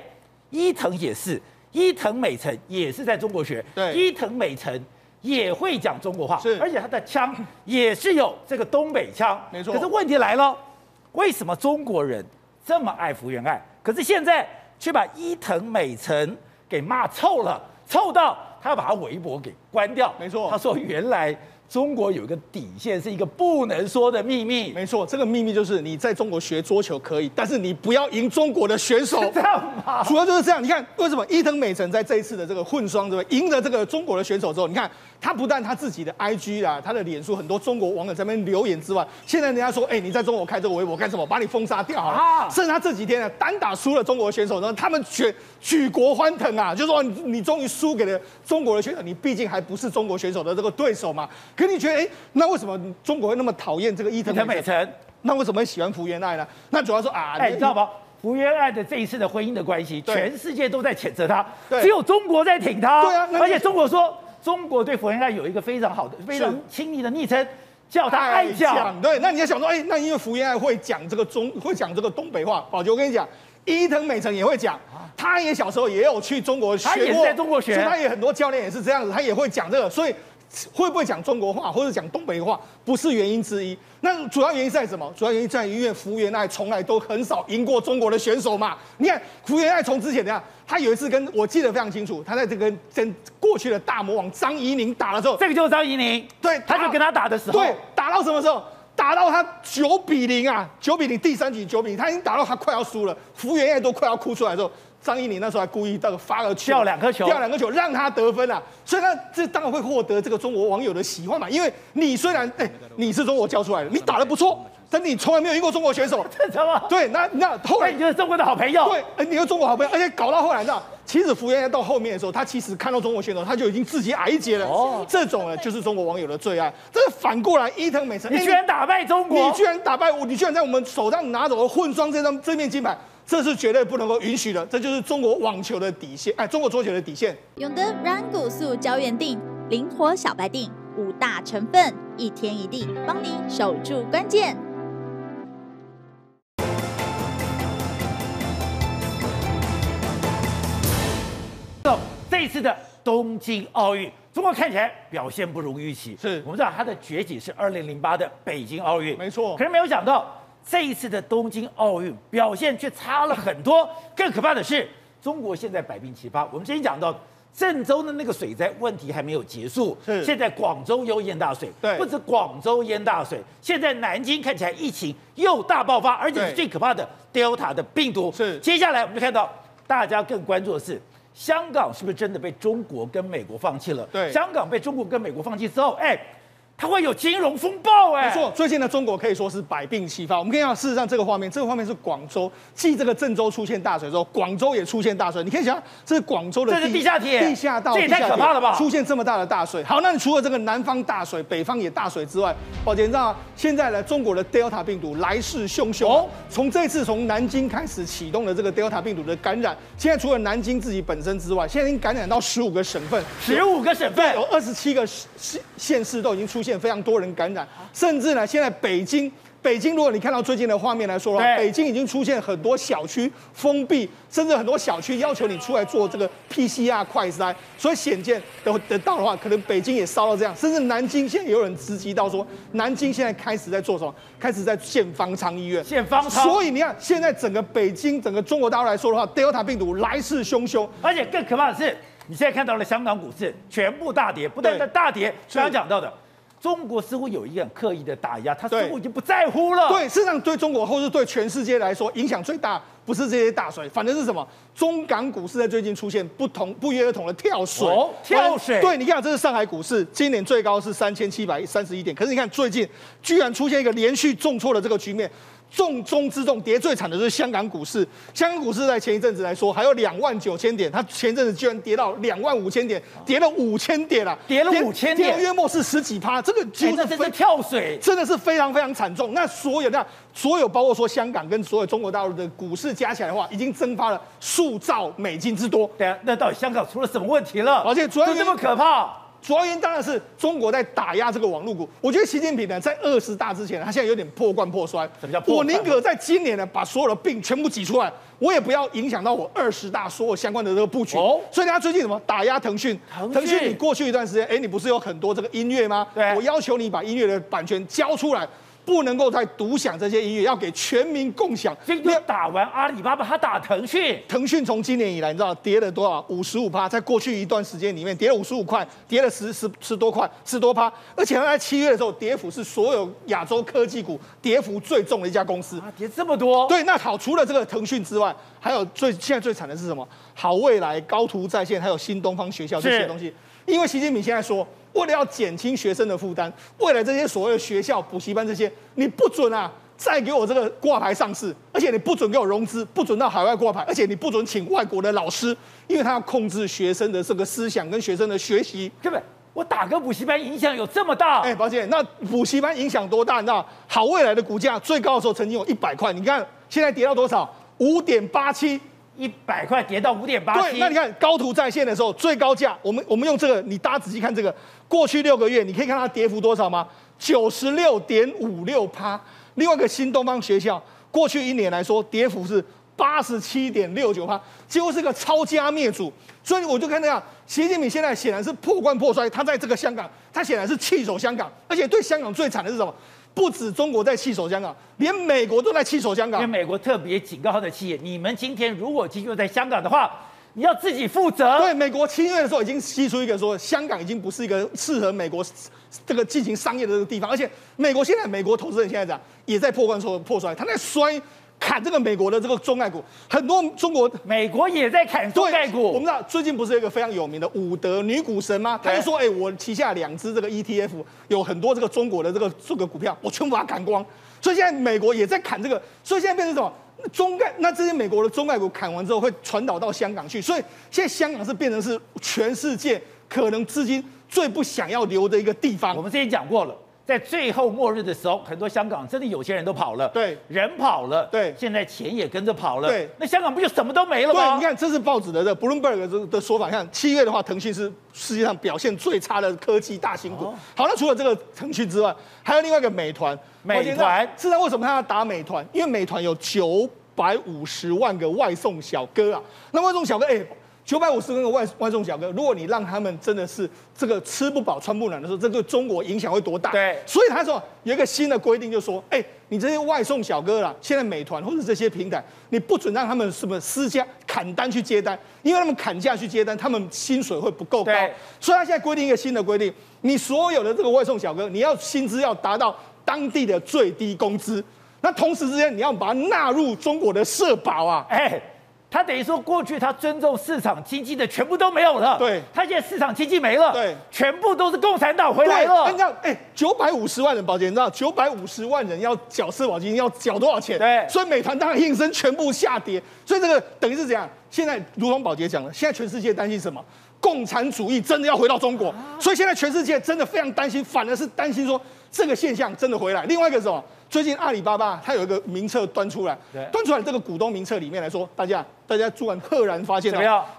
伊藤也是，伊藤美诚也是在中国学，对，伊藤美诚也会讲中国话，是，而且他的腔也是有这个东北腔，没错。可是问题来了，为什么中国人这么爱福原爱，可是现在却把伊藤美诚给骂臭了，臭到。他要把他微博给关掉，没错。他说原来中国有一个底线，是一个不能说的秘密。没错，这个秘密就是你在中国学桌球可以，但是你不要赢中国的选手。这样吗？主要就是这样。你看为什么伊藤美诚在这一次的这个混双对吧，赢了这个中国的选手之后，你看他不但他自己的 IG 啦，他的脸书很多中国网友在那边留言之外，现在人家说，哎，你在中国开这个微博干什么？把你封杀掉啊！甚至他这几天呢，单打输了中国的选手，然后他们举举国欢腾啊，就说你你终于输给了中国的选手，你毕竟还不是中国选手的这个对手嘛。可你觉得，哎，那为什么中国会那么讨厌这个伊藤美诚？那为什么会喜欢福原爱呢？那主要说啊，哎，你知道吗？福原爱的这一次的婚姻的关系，全世界都在谴责他，只有中国在挺他。对啊，而且中国说，中国对福原爱有一个非常好的、非常亲密的昵称，叫他爱讲。对，那你要想说，哎，那因为福原爱会讲这个中，会讲这个东北话。宝杰，我跟你讲，伊藤美诚也会讲，他也小时候也有去中国学过，他也在中国学，他也很多教练也是这样子，他也会讲这个，所以。会不会讲中国话或者讲东北话，不是原因之一。那主要原因在什么？主要原因在于因为福原爱从来都很少赢过中国的选手嘛。你看福原爱从之前怎样，他有一次跟我记得非常清楚，他在这个跟过去的大魔王张怡宁打的时候，这个就是张怡宁，对，他就跟他打的时候，对，打到什么时候？打到他九比零啊，九比零，第三局九比零，他已经打到他快要输了，福原爱都快要哭出来的时候。张怡宁那时候还故意到发了球，掉两颗球，掉两颗球让他得分啊，所以呢，这当然会获得这个中国网友的喜欢嘛。因为你虽然哎，你是中国教出来的，你打得不错，但你从来没有赢过中国选手？对，那那后来你就是中国的好朋友，对，哎，你是中国好朋友，而且搞到后来呢，其实福原爱到后面的时候，他其实看到中国选手，他就已经自己矮一截了。哦，这种呢，就是中国网友的最爱。这反过来，伊藤美诚，你居然打败中国，你居然打败我，你居然在我们手上拿走了混双这张这面金牌。这是绝对不能够允许的，这就是中国网球的底线，哎，中国桌球的底线。永德软骨素胶原定，灵活小白定，五大成分，一天一定，帮你守住关键。这一次的东京奥运，中国看起来表现不如预期。是我们知道它的崛起是二零零八的北京奥运，没错。可是没有想到。这一次的东京奥运表现却差了很多，更可怕的是，中国现在百病齐发。我们之前讲到郑州的那个水灾问题还没有结束，是现在广州又淹大水，对不止广州淹大水，现在南京看起来疫情又大爆发，而且是最可怕的 Delta 的病毒。是接下来我们就看到大家更关注的是。香港是不是真的被中国跟美国放弃了？对香港被中国跟美国放弃之后，哎，它会有金融风暴哎。没错，最近呢，中国可以说是百病齐发。我们可以看到，事实上这个画面，这个画面是广州，继这个郑州出现大水之后，广州也出现大水。你可以想象，这是广州的这是地下铁地下道，这也太可怕了吧出现这么大的大水。好，那你除了这个南方大水，北方也大水之外，宝杰你知道吗？现在呢，中国的 Delta 病毒来势汹汹。哦，从这次从南京开始启动的这个 Delta 病毒的感染，现在除了南京自己本身之外，现在已经感染到十五个省份，十五个省份有二十七个县县市都已经出现非常多人感染，甚至呢，现在北京，北京如果你看到最近的画面来说的话，北京已经出现很多小区封闭，甚至很多小区要求你出来做这个 PCR 快筛，所以显见得得到的话，可能北京也烧到这样，甚至南京现在也有人直击到说，南京现在开始在做什么？开始在建方舱医院，建方舱。所以你看，现在整个北京，整个中国大陆来说的话，Delta 病毒来势汹汹，而且更可怕的是，你现在看到了香港股市全部大跌，不但在大跌，刚刚讲到的，中国似乎有一个很刻意的打压，他似乎已经不在乎了。对，事实上对中国或是对全世界来说，影响最大不是这些大水，反正是什么？中港股市在最近出现不同不约而同的跳水，哦跳水对，你看这是上海股市，今年最高是三千七百三十一点，可是你看最近居然出现一个连续重挫的这个局面。重中之重，跌最惨的就是香港股市。香港股市在前一阵子来说，还有两万九千点，它前一阵子居然跌到两万五千点，跌了五千点了，跌了5000点跌了约莫是十几趴，这个几乎是真是跳水。真的是非常非常惨重。那所有那所有包括说香港跟所有中国大陆的股市加起来的话，已经蒸发了数兆美金之多。对啊，那到底香港出了什么问题了？而且主要就这么可怕。主要原因当然是中国在打压这个网络股。我觉得习近平呢，在二十大之前，他现在有点破罐破摔。什么叫破我宁可在今年呢，把所有的病全部挤出来，我也不要影响到我二十大所有相关的这个布局。哦所以他最近什么打压腾讯？腾讯你过去一段时间，哎，你不是有很多这个音乐吗？对我要求你把音乐的版权交出来。不能够再独享这些音乐，要给全民共享。今天打完阿里巴巴，他打腾讯。腾讯从今年以来，你知道跌了多少？五十五趴，在过去一段时间里面跌了五十五块，跌了十十十多块，十多趴。而且它在七月的时候，跌幅是所有亚洲科技股跌幅最重的一家公司。啊，跌这么多？对，那好，除了这个腾讯之外，还有最现在最惨的是什么？好未来、高途在线，还有新东方学校这些东西。因为习近平现在说，为了要减轻学生的负担，未来这些所谓的学校、补习班这些，你不准啊，再给我这个挂牌上市，而且你不准给我融资，不准到海外挂牌，而且你不准请外国的老师，因为他要控制学生的这个思想跟学生的学习。根本我打个补习班影响有这么大？哎，宝姐，那补习班影响多大？你知道，好未来的股价最高的时候曾经有一百块，你看现在跌到多少？五点八七。一百块跌到五点八，对，那你看高途在线的时候最高价，我们我们用这个，你大家仔细看这个，过去六个月你可以看它跌幅多少吗？九十六点五六趴。另外一个新东方学校，过去一年来说跌幅是八十七点六九趴，几乎是个抄家灭祖。所以我就看这样，习近平现在显然是破罐破摔，他在这个香港，他显然是弃守香港，而且对香港最惨的是什么？不止中国在弃守香港，连美国都在弃守香港。因为美国特别警告他的企业，你们今天如果进入在香港的话，你要自己负责。对，美国七月的时候已经提出一个说，香港已经不是一个适合美国这个进行商业的这个地方，而且美国现在美国投资人现在这样也在破罐破摔，他在摔。砍这个美国的这个中概股，很多中国、美国也在砍中概股。我们知道最近不是有一个非常有名的伍德女股神吗？他就说：“哎、欸，我旗下两只这个 ETF 有很多这个中国的这个这个股票，我全部把它砍光。”所以现在美国也在砍这个，所以现在变成什么？中概那这些美国的中概股砍完之后会传导到香港去，所以现在香港是变成是全世界可能资金最不想要留的一个地方。我们之前讲过了。在最后末日的时候，很多香港真的有些人都跑了，对，人跑了，对，现在钱也跟着跑了，对，那香港不就什么都没了吗？对，你看，这是报纸的这 Bloomberg 的的说法。你看七月的话，腾讯是世界上表现最差的科技大型股。哦、好，那除了这个腾讯之外，还有另外一个美团。美团，事实上为什么他要打美团？因为美团有九百五十万个外送小哥啊。那外送小哥，哎、欸，九百五十个外外送小哥，如果你让他们真的是这个吃不饱穿不暖的时候，这对中国影响会多大？对，所以他说有一个新的规定，就说，哎，你这些外送小哥啦，现在美团或者这些平台，你不准让他们什么私家砍单去接单，因为他们砍价去接单，他们薪水会不够高。所以他现在规定一个新的规定，你所有的这个外送小哥，你要薪资要达到当地的最低工资，那同时之间你要把它纳入中国的社保啊，哎。他等于说，过去他尊重市场经济的全部都没有了。对，他现在市场经济没了。对，全部都是共产党回来了。你知道，哎，九百五十万人保险，你知道九百五十万人要缴社保金要缴多少钱？对，所以美团当然应声全部下跌。所以这个等于是怎样？现在如同宝杰讲了，现在全世界担心什么？共产主义真的要回到中国。啊、所以现在全世界真的非常担心，反而是担心说这个现象真的回来。另外一个是什么？最近阿里巴巴它有一个名册端出来，端出来这个股东名册里面来说，大家大家突然赫然发现，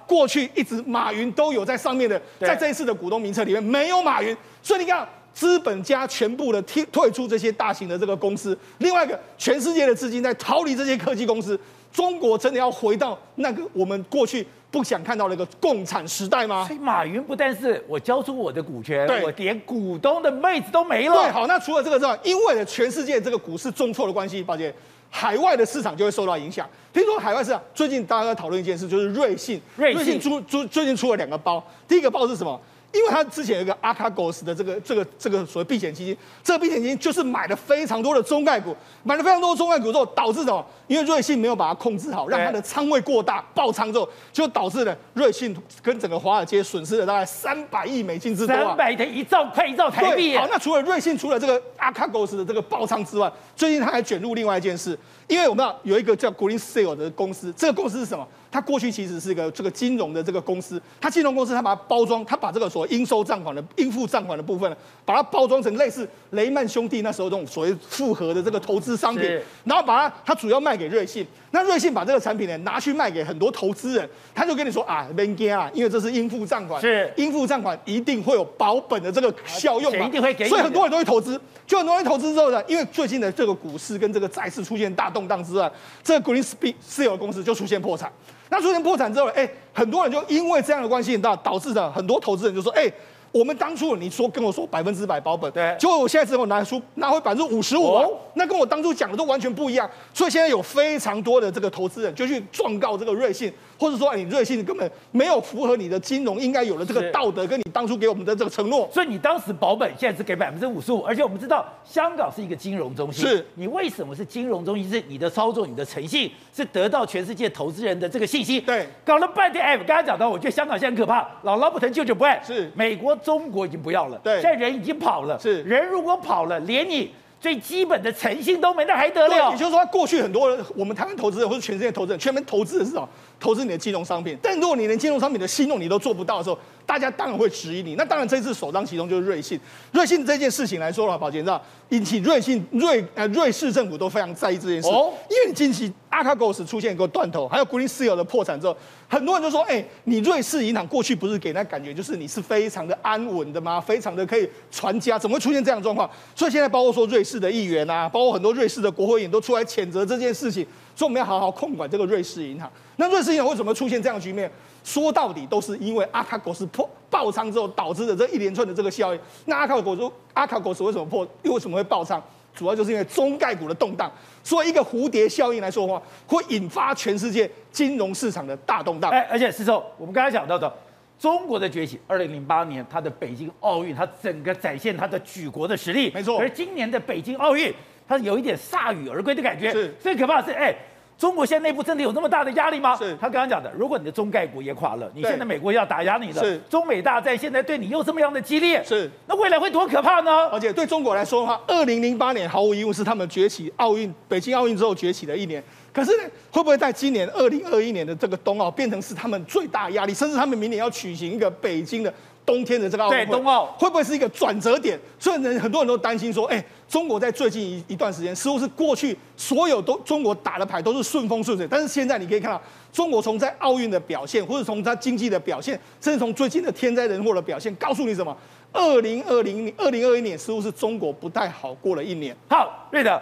过去一直马云都有在上面的，在这一次的股东名册里面没有马云，所以你看资本家全部的退退出这些大型的这个公司，另外一个全世界的资金在逃离这些科技公司，中国真的要回到那个我们过去。不想看到那个共产时代吗？所以马云不但是我交出我的股权，我连股东的妹子都没了。对，好，那除了这个之外，因为全世界这个股市重挫的关系，抱歉，海外的市场就会受到影响。听说海外市场最近大家在讨论一件事，就是瑞信，瑞信出出最近出了两个包，第一个包是什么？因为他之前有一个阿卡狗斯的这个这个这个所谓避险基金，这个避险基金就是买了非常多的中概股，买了非常多的中概股之后，导致什么？因为瑞信没有把它控制好，让它的仓位过大爆仓之后，就导致了瑞信跟整个华尔街损失了大概三百亿美金之多啊，三百的一兆快一兆台币。好，那除了瑞信除了这个阿卡狗斯的这个爆仓之外，最近他还卷入另外一件事，因为我们有一个叫 Green Seal 的公司，这个公司是什么？它过去其实是一个这个金融的这个公司，它金融公司它把它包装，它把这个所谓应收账款的应付账款的部分呢，把它包装成类似雷曼兄弟那时候这种所谓复合的这个投资商品，然后把它它主要卖给瑞信，那瑞信把这个产品呢拿去卖给很多投资人，他就跟你说啊，别惊啊，因为这是应付账款，是应付账款一定会有保本的这个效用嘛，一定会给，所以很多人都会投资，就很多人投资之后呢，因为最近的这个股市跟这个债市出现大动荡之外，这个 Greenspeed 私有公司就出现破产。那出现破产之后，哎，很多人就因为这样的关系，导导致的很多投资人就说，哎。我们当初你说跟我说百分之百保本，对，结果我现在只有拿出拿回百分之五十五，那跟我当初讲的都完全不一样。所以现在有非常多的这个投资人就去状告这个瑞信，或者说哎，你瑞信根本没有符合你的金融应该有的这个道德，跟你当初给我们的这个承诺。所以你当时保本现在只给百分之五十五，而且我们知道香港是一个金融中心，是你为什么是金融中心？是你的操作、你的诚信是得到全世界投资人的这个信心。对，搞了半天，哎，刚才讲到，我觉得香港现在很可怕，姥姥不疼，舅舅不爱。是美国、中国已经不要。对，现在人已经跑了。是人如果跑了，连你最基本的诚信都没，那还得了？也就是说，过去很多人，我们台湾投资人或者全世界投资人，全面投资的是什么？投资你的金融商品。但如果你连金融商品的信用你都做不到的时候，大家当然会质疑你。那当然，这次首当其冲就是瑞信。瑞信这件事情来说的话，宝杰知道，引起瑞信瑞呃瑞士政府都非常在意这件事。哦，因为你近期阿卡狗斯出现一个断头，还有 Green Seal 的破产之后，很多人就说：哎、欸，你瑞士银行过去不是给人家感觉就是你是非常的安稳的吗？非常的可以传家，怎么会出现这样的状况？所以现在包括说瑞士的议员啊，包括很多瑞士的国会议员都出来谴责这件事情，说我们要好好控管这个瑞士银行。那瑞士银行为什么出现这样的局面？说到底都是因为阿卡狗是破爆仓之后导致的这一连串的这个效应。那阿卡狗说阿卡狗是为什么破？又为什么会爆仓？主要就是因为中概股的动荡。所以一个蝴蝶效应来说的话，会引发全世界金融市场的大动荡。哎，而且是说我们刚才讲到的中国的崛起，二零零八年它的北京奥运，它整个展现它的举国的实力。没错。而今年的北京奥运，它有一点铩羽而归的感觉。是。最可怕的是，哎。中国现在内部真的有那么大的压力吗？是他刚刚讲的，如果你的中概股也垮了，你现在美国要打压你了，是中美大战现在对你又这么样的激烈，是那未来会多可怕呢？而且对中国来说的话，二零零八年毫无疑问是他们崛起奥运北京奥运之后崛起的一年。可是呢，会不会在今年二零二一年的这个冬奥变成是他们最大压力，甚至他们明年要举行一个北京的？冬天的这个奥运会，对冬奥会不会是一个转折点？所以人很多人都担心说，哎，中国在最近一一段时间似乎是过去所有都中国打的牌都是顺风顺水，但是现在你可以看到，中国从在奥运的表现，或者从它经济的表现，甚至从最近的天灾人祸的表现，告诉你什么？二零二零二零二一年似乎是中国不太好过了一年。好，瑞德，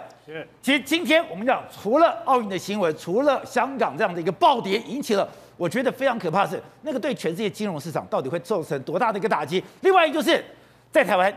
其实今天我们讲，除了奥运的新闻，除了香港这样的一个暴跌引起了。我觉得非常可怕的是，那个对全世界金融市场到底会造成多大的一个打击？另外一个就是在台湾，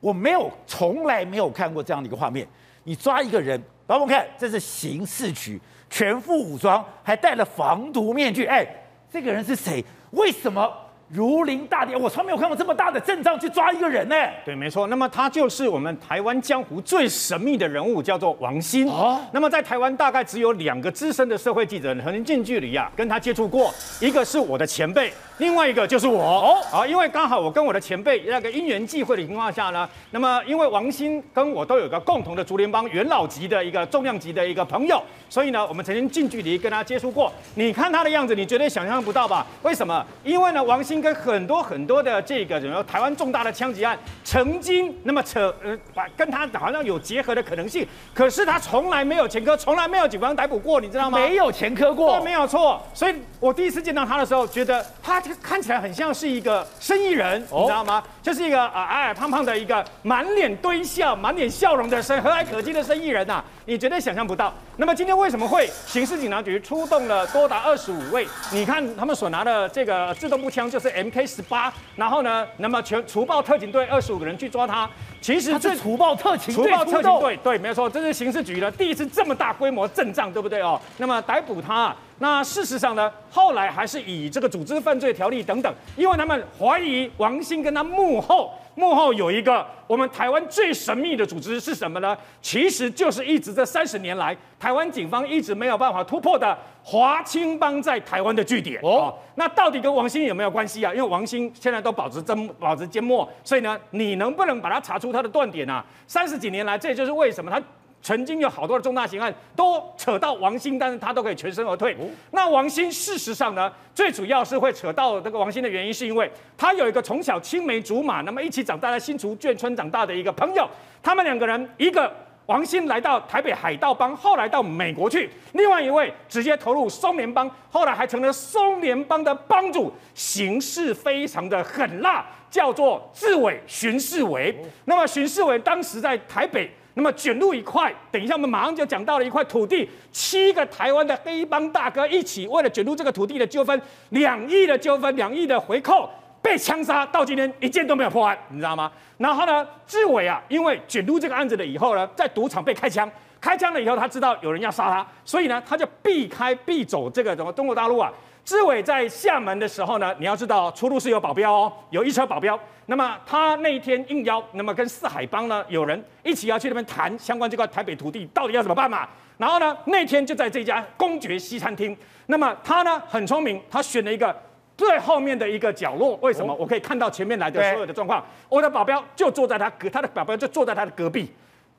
我没有从来没有看过这样的一个画面，你抓一个人，来我们看，这是刑事局，全副武装，还戴了防毒面具，哎，这个人是谁？为什么？如临大敌，我从来没有看过这么大的阵仗去抓一个人呢。对，没错。那么他就是我们台湾江湖最神秘的人物，叫做王鑫。哦。那么在台湾大概只有两个资深的社会记者曾经近距离啊跟他接触过，一个是我的前辈，另外一个就是我。哦。啊，因为刚好我跟我的前辈那个因缘际会的情况下呢，那么因为王鑫跟我都有个共同的竹联帮元老级的一个重量级的一个朋友，所以呢，我们曾经近距离跟他接触过。你看他的样子，你绝对想象不到吧？为什么？因为呢，王鑫。跟很多很多的这个什么台湾重大的枪击案，曾经那么扯呃，把跟他好像有结合的可能性，可是他从来没有前科，从来没有警方逮捕过，你知道吗？没有前科过，没有错。所以我第一次见到他的时候，觉得他看起来很像是一个生意人，你知道吗？就是一个啊矮矮胖胖的一个满脸堆笑、满脸笑容的生和蔼可亲的生意人呐、啊，你绝对想象不到。那么今天为什么会刑事警察局出动了多达二十五位？你看他们所拿的这个自动步枪就是。MK 十八，然后呢，那么全除暴特警队二十五个人去抓他，其实这除暴特警除暴特警队对，没错，这是刑事局的第一次这么大规模阵仗，对不对哦？那么逮捕他，那事实上呢，后来还是以这个组织犯罪条例等等，因为他们怀疑王鑫跟他幕后。幕后有一个我们台湾最神秘的组织是什么呢？其实就是一直这三十年来，台湾警方一直没有办法突破的华青帮在台湾的据点。哦，那到底跟王兴有没有关系啊？因为王兴现在都保持缄保持缄默，所以呢，你能不能把他查出他的断点啊？三十几年来，这也就是为什么他。曾经有好多的重大刑案都扯到王兴，但是他都可以全身而退。那王兴事实上呢，最主要是会扯到这个王兴的原因，是因为他有一个从小青梅竹马，那么一起长大在新竹眷村长大的一个朋友。他们两个人，一个王兴来到台北海盗帮，后来到美国去；另外一位直接投入松联帮，后来还成了松联帮的帮主，行事非常的狠辣，叫做志伟荀世伟。那么荀世伟当时在台北。那么卷入一块，等一下我们马上就讲到了一块土地，七个台湾的黑帮大哥一起为了卷入这个土地的纠纷，两亿的纠纷，两亿的回扣，被枪杀，到今天一件都没有破案，你知道吗？然后呢，志伟啊，因为卷入这个案子了以后呢，在赌场被开枪，开枪了以后他知道有人要杀他，所以呢，他就避开避走这个什么中国大陆啊。志伟在厦门的时候呢，你要知道出入是有保镖哦，有一车保镖。那么他那一天应邀，那么跟四海帮呢有人一起要去那边谈相关这块台北土地到底要怎么办嘛。然后呢，那天就在这家公爵西餐厅。那么他呢很聪明，他选了一个最后面的一个角落。为什么？我可以看到前面来的所有的状况。我的保镖就坐在他隔，他的保镖就坐在他的隔壁，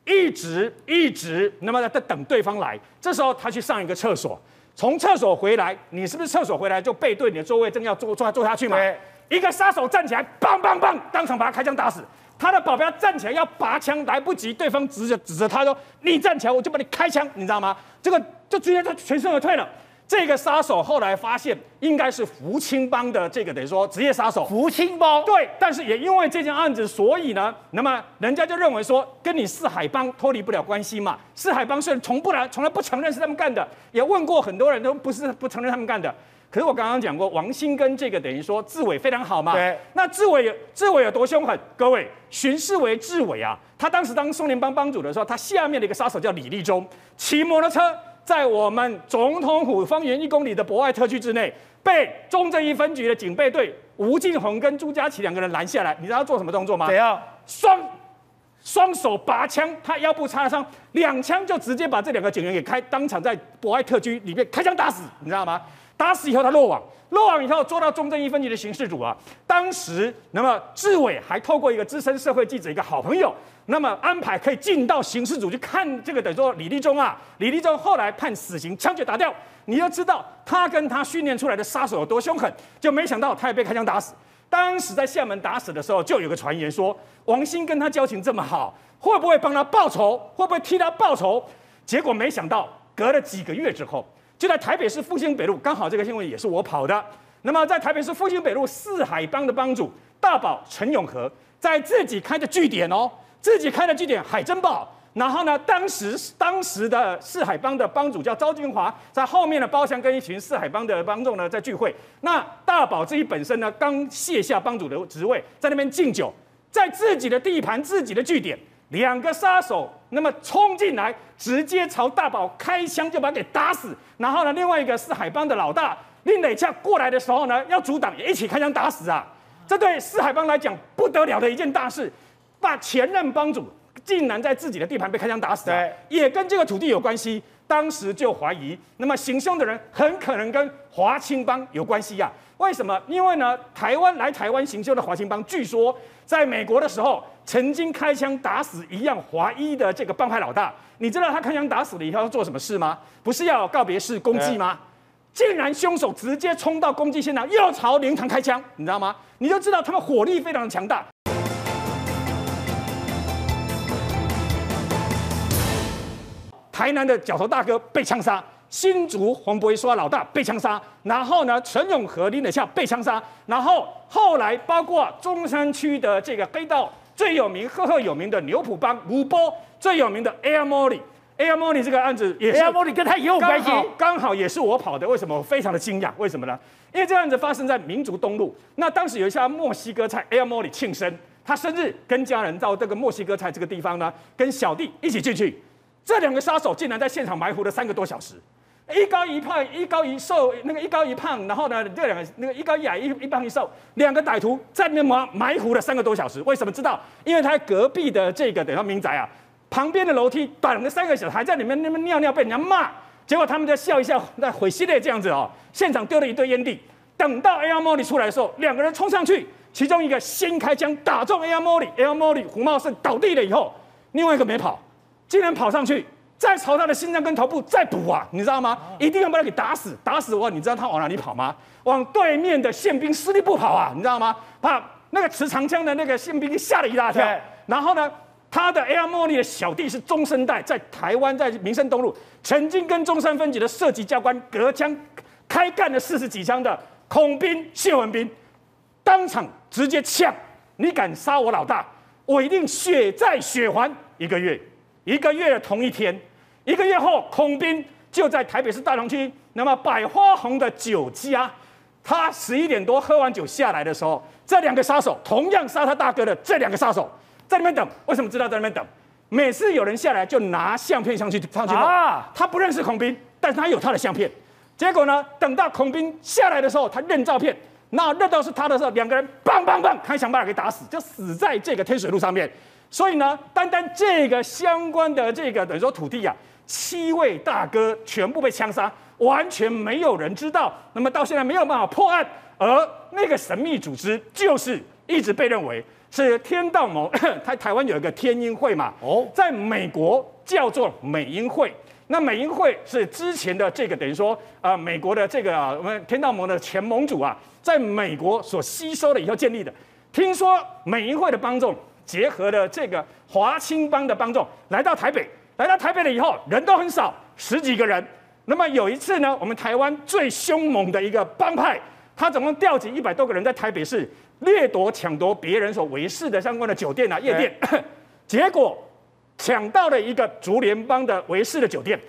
一直一直那么在等对方来。这时候他去上一个厕所。从厕所回来，你是不是厕所回来就背对你的座位，正要坐坐坐下去嘛？一个杀手站起来，棒棒棒，当场把他开枪打死。他的保镖站起来要拔枪，来不及，对方指着指着他说：“你站起来，我就把你开枪。”你知道吗？这个就直接他全身而退了。这个杀手后来发现应该是福清帮的这个等于说职业杀手。福清帮对，但是也因为这件案子，所以呢，那么人家就认为说跟你四海帮脱离不了关系嘛。四海帮虽然从不来，从来不承认是他们干的，也问过很多人都不是不承认他们干的。可是我刚刚讲过，王兴跟这个等于说志伟非常好嘛。对。那志伟志伟有多凶狠？各位，巡视为志伟啊，他当时当松联帮帮主的时候，他下面的一个杀手叫李立忠，骑摩托车。在我们总统府方圆一公里的博爱特区之内，被中正一分局的警备队吴敬宏跟朱家琪两个人拦下来，你知道他做什么动作吗？怎样？双双手拔枪，他腰部插了伤，两枪就直接把这两个警员给开，当场在博爱特区里面开枪打死，你知道吗？打死以后他落网，落网以后捉到中正一分局的刑事组啊，当时那么志伟还透过一个资深社会记者一个好朋友。那么安排可以进到刑事组去看这个，等于说李立忠啊，李立忠后来判死刑，枪决打掉。你要知道他跟他训练出来的杀手有多凶狠，就没想到他也被开枪打死。当时在厦门打死的时候，就有个传言说，王鑫跟他交情这么好，会不会帮他报仇？会不会替他报仇？结果没想到，隔了几个月之后，就在台北市复兴北路，刚好这个新闻也是我跑的。那么在台北市复兴北路四海帮的帮主大宝陈永和，在自己开的据点哦。自己开的据点海珍堡，然后呢，当时当时的四海帮的帮主叫赵金华，在后面的包厢跟一群四海帮的帮众呢在聚会。那大宝自己本身呢，刚卸下帮主的职位，在那边敬酒，在自己的地盘、自己的据点，两个杀手那么冲进来，直接朝大宝开枪，就把他给打死。然后呢，另外一个四海帮的老大令磊恰过来的时候呢，要阻挡，也一起开枪打死啊！这对四海帮来讲不得了的一件大事，把前任帮主竟然在自己的地盘被开枪打死，对，也跟这个土地有关系。当时就怀疑，那么行凶的人很可能跟华青帮有关系呀？为什么？因为呢，台湾来台湾行凶的华青帮，据说在美国的时候曾经开枪打死一样华裔的这个帮派老大。你知道他开枪打死了以后要做什么事吗？不是要告别式公祭吗？竟然凶手直接冲到公祭现场，又朝灵堂开枪，你知道吗？你就知道他们火力非常的强大。台南的角头大哥被枪杀，新竹黄伯刷老大被枪杀，然后呢，陈永和林的下被枪杀，然后后来包括中山区的这个黑道最有名、赫赫有名的牛埔帮吴波，最有名的 Air Molly。Air Money 这个案子也是 Air Money 跟他也有关系，刚好也是我跑的。为什么我非常的惊讶？为什么呢？因为这个案子发生在民族东路。那当时有一家墨西哥菜 Air Money 庆生，他生日跟家人到这个墨西哥菜这个地方呢，跟小弟一起进去。这两个杀手竟然在现场埋伏了三个多小时，一高一胖，一高一瘦，那个一高一胖，然后呢，这两个那个一高一矮，一一胖一瘦，两个歹徒在那埋埋伏了三个多小时。为什么知道？因为他隔壁的这个等于民宅啊。旁边的楼梯等了三个小时，还在里面那么尿尿，被人家骂。结果他们就笑一笑，那毁系列这样子哦。现场丢了一堆烟蒂。等到 Air Molly 出来的时候，两个人冲上去，其中一个先开枪打中 Air Molly，Air Molly 胡茂胜倒地了以后，另外一个没跑，竟然跑上去，再朝他的心脏跟头部再补啊，你知道吗？一定要把他给打死，打死我，你知道他往哪里跑吗？往对面的宪兵司令部跑啊，你知道吗？把那个持长枪的那个宪兵吓了一大跳，然后呢？他的 Air Molly 的小弟是中生代，在台湾在民生东路曾经跟中山分局的射击教官隔枪开干了四十几枪的孔兵谢文斌，当场直接呛：你敢杀我老大，我一定血债血还。一个月，一个月的同一天，一个月后，孔斌就在台北市大同区那么百花红的酒家，他十一点多喝完酒下来的时候，这两个杀手同样杀他大哥的这两个杀手。在那边等，为什么知道在那边等？每次有人下来，就拿相片上去上去啊。他不认识孔斌，但是他有他的相片。结果呢，等到孔斌下来的时候，他认照片，那认到是他的时候，两个人砰砰砰，开枪把他给打死，就死在这个天水路上面。所以呢，单单这个相关的这个等于说土地啊，七位大哥全部被枪杀，完全没有人知道。那么到现在没有办法破案，而那个神秘组织就是一直被认为。是天道盟，他台湾有一个天鹰会嘛？哦，在美国叫做美鹰会。那美鹰会是之前的这个等于说啊、呃，美国的这个啊，我们天道盟的前盟主啊，在美国所吸收了以后建立的。听说美鹰会的帮众结合了这个华青帮的帮众来到台北，来到台北了以后人都很少，十几个人。那么有一次呢，我们台湾最凶猛的一个帮派，他总共调集一百多个人在台北市。掠夺、抢夺别人所围事的相关的酒店啊、夜店，结果抢到了一个竹联帮的围事的酒店，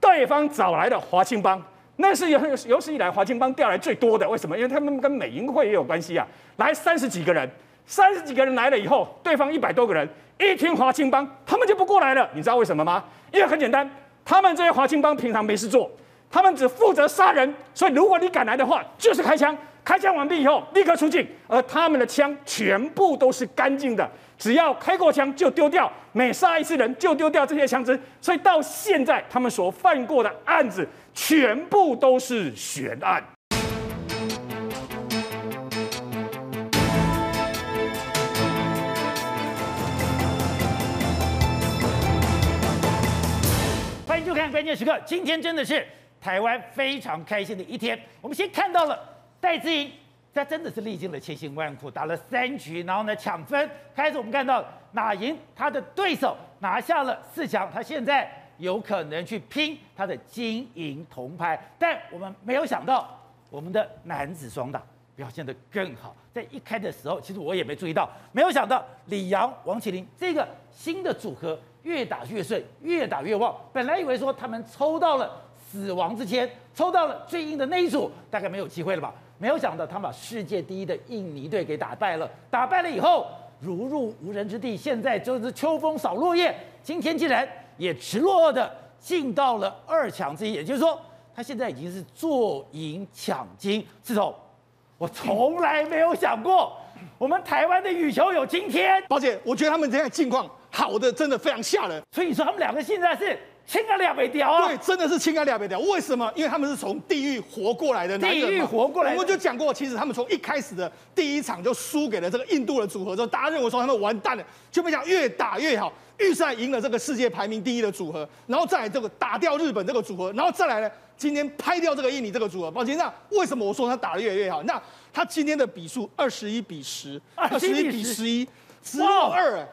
对方找来了华青帮，那是有有史以来华青帮调来最多的。为什么？因为他们跟美英会也有关系啊。来三十几个人，三十几个人来了以后，对方一百多个人，一听华青帮，他们就不过来了。你知道为什么吗？因为很简单，他们这些华青帮平常没事做，他们只负责杀人，所以如果你敢来的话，就是开枪。开枪完毕以后，立刻出境，而他们的枪全部都是干净的，只要开过枪就丢掉，每杀一次人就丢掉这些枪支，所以到现在他们所犯过的案子全部都是悬案。就看关键时刻，今天真的是台湾非常开心的一天，我们先看到了。戴资颖，他真的是历经了千辛万苦，打了三局，然后呢抢分。开始我们看到打赢他的对手，拿下了四强，他现在有可能去拼他的金银铜牌。但我们没有想到，我们的男子双打表现得更好。在一开的时候，其实我也没注意到，没有想到李洋、王齐麟这个新的组合越打越顺，越打越旺。本来以为说他们抽到了死亡之签，抽到了最硬的那一组，大概没有机会了吧？没有想到他们把世界第一的印尼队给打败了，打败了以后如入无人之地。现在就是秋风扫落叶，今天竟然也直落的进到了二强之一，也就是说。他现在已经是坐赢抢金，志同，我从来没有想过，我们台湾的羽球有今天。宝姐，我觉得他们现在境况好的真的非常吓人，所以说他们两个现在是青啊两百条啊。对，真的是青啊两百条。为什么？因为他们是从地狱活过来的男人。地狱活过来，我们就讲过，其实他们从一开始的第一场就输给了这个印度的组合之后，大家认为说他们完蛋了，就没想越打越好。预赛赢了这个世界排名第一的组合，然后再来这个打掉日本这个组合，然后再来呢，今天拍掉这个印尼这个组合。抱歉，那为什么我说他打得越来越好？那他今天的比数二十一比十，二十一比十一，十六二，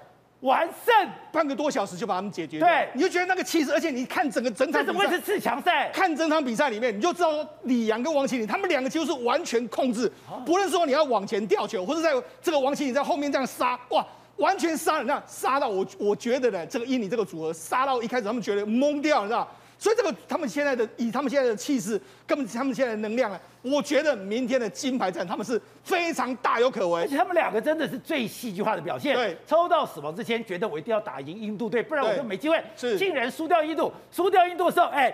完胜，半个多小时就把他们解决。对，你就觉得那个气势，而且你看整个整场，这怎么会是四强赛？看整场比赛里面，你就知道说李阳跟王麒麟他们两个几乎是完全控制，不论说你要往前吊球，或者在这个王麒麟在后面这样杀，哇！完全杀人，那杀到我，我觉得呢，这个印尼这个组合杀到一开始他们觉得懵掉，你知道？所以这个他们现在的以他们现在的气势，跟他们现在的能量呢，我觉得明天的金牌战他们是非常大有可为。而且他们两个真的是最戏剧化的表现。对，抽到死亡之前，觉得我一定要打赢印度队，不然我就没机会。是，竟然输掉印度，输掉印度的时候，哎，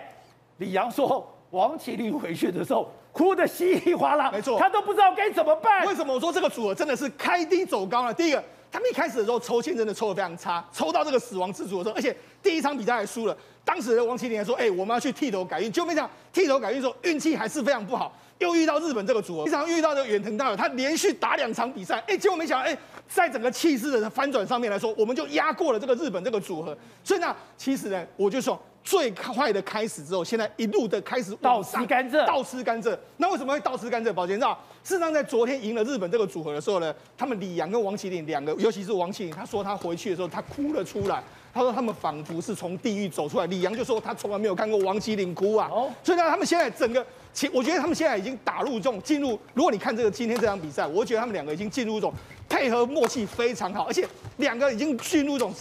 李阳说王麒麟回去的时候哭得稀里哗啦，没错，他都不知道该怎么办。为什么我说这个组合真的是开低走高呢？第一个。他们一开始的时候抽签真的抽得非常差，抽到这个死亡之组的时候，而且第一场比赛还输了。当时的王启麟还说：“哎、欸，我们要去剃头改运。”就没想到剃头改运的时候运气还是非常不好，又遇到日本这个组合，经常遇到的远藤大友，他连续打两场比赛，哎、欸，结果没想到，哎、欸，在整个气势的翻转上面来说，我们就压过了这个日本这个组合。所以呢，其实呢，我就说。最快的开始之后，现在一路的开始倒吃甘蔗，倒吃甘蔗。那为什么会倒吃甘蔗？宝杰知道，事实上在昨天赢了日本这个组合的时候呢，他们李阳跟王启麟两个，尤其是王启麟，他说他回去的时候他哭了出来，他说他们仿佛是从地狱走出来。李阳就说他从来没有看过王麒麟哭啊。哦，所以呢，他们现在整个，其我觉得他们现在已经打入这种进入。如果你看这个今天这场比赛，我觉得他们两个已经进入一种配合默契非常好，而且两个已经进入一种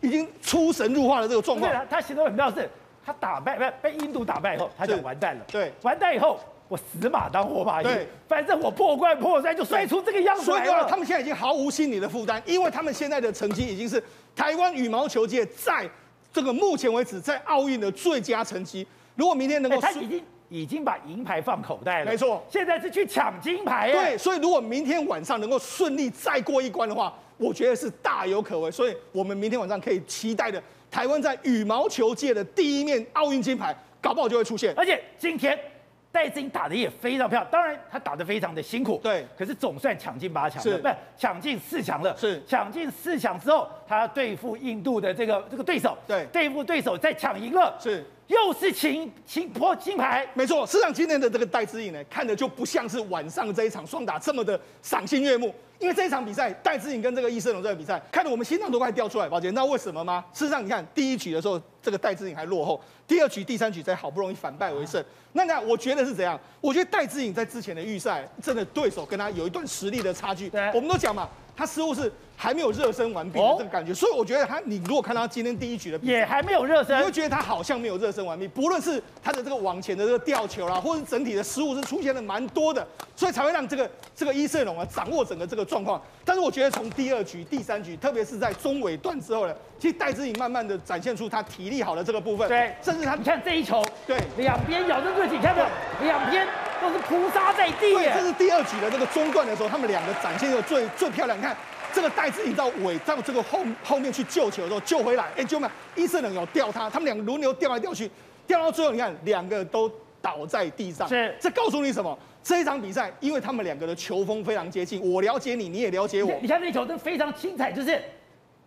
已经出神入化的这个状况。他他形容很妙是。他打败被被印度打败以后，他就完蛋了。对，完蛋以后，我死马当活马医。对，反正我破罐破摔就摔出这个样子来了。所以他们现在已经毫无心理的负担，因为他们现在的成绩已经是台湾羽毛球界在这个目前为止在奥运的最佳成绩。如果明天能够，他已经已经把银牌放口袋了。没错，现在是去抢金牌。对，所以如果明天晚上能够顺利再过一关的话，我觉得是大有可为。所以我们明天晚上可以期待的。台湾在羽毛球界的第一面奥运金牌，搞不好就会出现。而且今天戴资颖打的也非常漂亮，当然他打的非常的辛苦，对。可是总算抢进八强了，是不是抢进四强了？是抢进四强之后，他对付印度的这个这个对手，对，对付对手再抢赢了，是。又是金金破金牌，没错。事实上，今天的这个戴资颖呢，看的就不像是晚上这一场双打这么的赏心悦目。因为这一场比赛，戴资颖跟这个易胜龙这个比赛，看得我们心脏都快掉出来。宝姐，你知道为什么吗？事实上，你看第一局的时候，这个戴资颖还落后；第二局、第三局才好不容易反败为胜。那那我觉得是怎样？我觉得戴资颖在之前的预赛，真的对手跟他有一段实力的差距。对，我们都讲嘛，他似乎是。还没有热身完毕的这个感觉，所以我觉得他，你如果看到他今天第一局的，也还没有热身，你会觉得他好像没有热身完毕。不论是他的这个往前的这个吊球啦，或者是整体的失误是出现的蛮多的，所以才会让这个这个伊瑟龙啊掌握整个这个状况。但是我觉得从第二局、第三局，特别是在中尾段之后呢，其实戴资颖慢慢的展现出他体力好的这个部分。对，甚至他你看这一球，对，两边咬得最紧，看到没有？两边都是扑杀在地。对，这是第二局的这个中段的时候，他们两个展现的最最漂亮。你看。这个戴资颖到尾到这个后后面去救球的时候救回来，哎，就嘛，伊瑟农有吊他，他们两个轮流吊来吊去，吊到最后，你看两个都倒在地上。是，这告诉你什么？这一场比赛，因为他们两个的球风非常接近，我了解你，你也了解我。你看那球都非常精彩，就是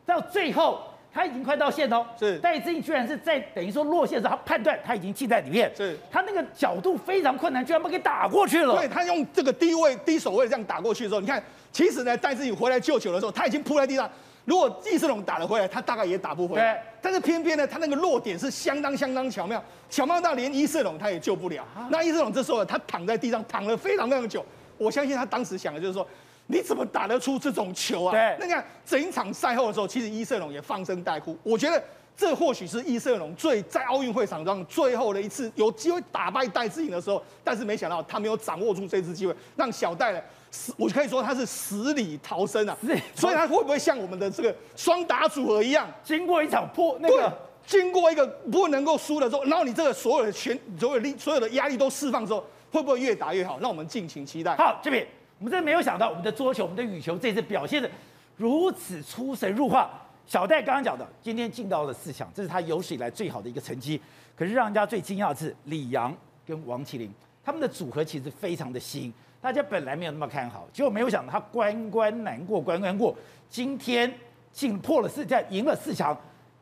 到最后他已经快到线哦，是戴志颖居然是在等于说落线的时候，他判断他已经进在里面，是他那个角度非常困难，居然把给打过去了。对，他用这个低位低手位这样打过去的时候，你看。其实呢，戴志颖回来救球的时候，他已经扑在地上。如果易世龙打了回来，他大概也打不回来。对。但是偏偏呢，他那个落点是相当相当巧妙，巧妙到连伊世龙他也救不了。那伊世龙这时候他躺在地上躺了非常非常久，我相信他当时想的就是说，你怎么打得出这种球啊？对那看整一场赛后的时候，其实伊瑟龙也放声大哭。我觉得这或许是伊瑟龙最在奥运会场上最后的一次有机会打败戴志颖的时候，但是没想到他没有掌握住这次机会，让小戴呢死，我可以说他是死里逃生啊。是所以他会不会像我们的这个双打组合一样，经过一场破那对个，经过一个不能够输的时候，然后你这个所有的全所有的力所有的压力都释放之后，会不会越打越好？让我们敬请期待。好，这边我们真的没有想到，我们的桌球、我们的羽球这次表现的如此出神入化。小戴刚刚讲的，今天进到了四强，这是他有史以来最好的一个成绩。可是让人家最惊讶的是李阳跟王麒麟，他们的组合其实非常的新，大家本来没有那么看好，结果没有想到他关关难过关关过，今天进破了四强，赢了四强，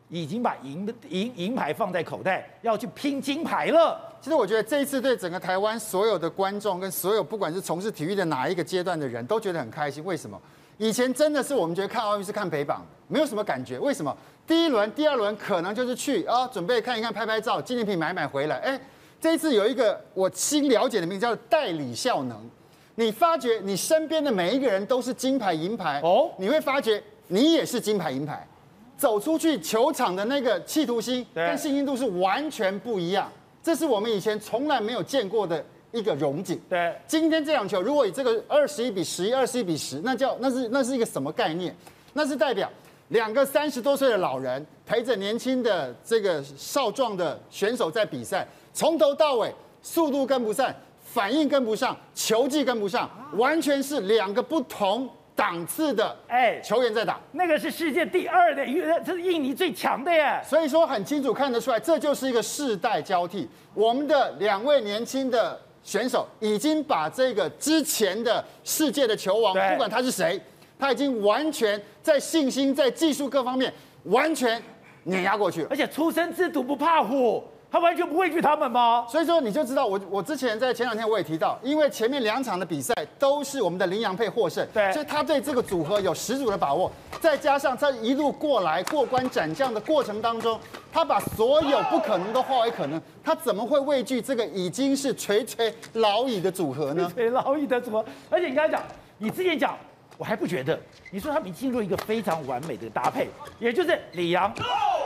已经把银的银银牌放在口袋，要去拼金牌了。其实我觉得这一次对整个台湾所有的观众跟所有不管是从事体育的哪一个阶段的人都觉得很开心。为什么？以前真的是我们觉得看奥运是看北榜，没有什么感觉。为什么？第一轮、第二轮可能就是去啊，准备看一看、拍拍照、纪念品买买回来。哎，这一次有一个我新了解的名字叫代理效能。你发觉你身边的每一个人都是金牌、银牌哦你会发觉你也是金牌、银牌。走出去球场的那个企图心跟信心度是完全不一样，这是我们以前从来没有见过的一个荣景。对，今天这场球，如果以这个二十一比十一、二十一比十，那叫那是那是一个什么概念？那是代表两个三十多岁的老人陪着年轻的这个少壮的选手在比赛，从头到尾速度跟不上，反应跟不上，球技跟不上，完全是两个不同档次的哎球员在打。那个是世界第二的，因为这是印尼最强的耶。所以说很清楚看得出来，这就是一个世代交替。我们的两位年轻的选手已经把这个之前的世界的球王，不管他是谁，他已经完全在信心、在技术各方面完全碾压过去了。而且出生之犊不怕虎，他完全不畏惧他们吗？所以说你就知道我我之前在前两天我也提到，因为前面两场的比赛都是我们的林洋配获胜，对所以他对这个组合有十足的把握。再加上他一路过来过关斩将的过程当中，他把所有不可能都化为可能，他怎么会畏惧这个已经是垂垂老矣的组合呢？垂老矣的组合。而且你刚才讲，你之前讲，我还不觉得。你说他们进入一个非常完美的搭配，也就是李阳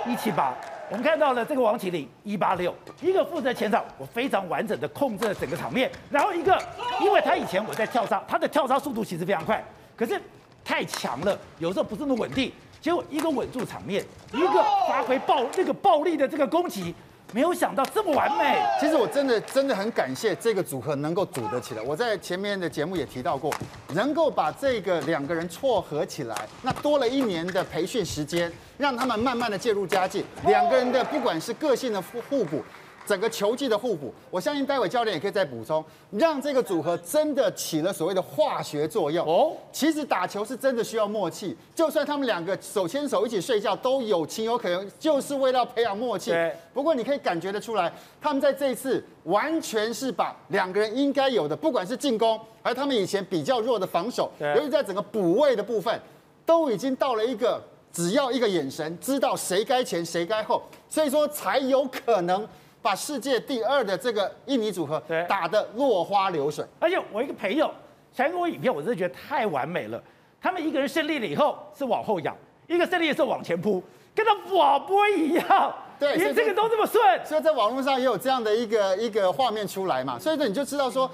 一七八，我们看到了这个王麒麟一八六，一个负责前场，我非常完整的控制了整个场面，然后一个，因为他以前我在跳杀，他的跳杀速度其实非常快，可是太强了，有时候不是那么稳定，结果一个稳住场面，一个发挥暴那个暴力的这个攻击，没有想到这么完美。其实我真的真的很感谢这个组合能够组得起来。我在前面的节目也提到过，能够把这个两个人撮合起来，那多了一年的培训时间，让他们慢慢的介入佳境。两个人的不管是个性的互互补，整个球技的互补，我相信待会教练也可以再补充，让这个组合真的起了所谓的化学作用。哦哦，其实打球是真的需要默契，就算他们两个手牵手一起睡觉，都有情有可原，就是为了培养默契。对不过你可以感觉得出来，他们在这一次完全是把两个人应该有的，不管是进攻，还是他们以前比较弱的防守，对尤其在整个补位的部分，都已经到了一个只要一个眼神，知道谁该前谁该后，所以说才有可能把世界第二的这个印尼组合对打得落花流水。而且我一个朋友传给我影片，我真的觉得太完美了。他们一个人胜利了以后是往后仰，一个胜利的时候往前扑，跟他瓦波一样。对连这个都这么顺。所以在网络上也有这样的一个一个画面出来嘛，所以说你就知道说，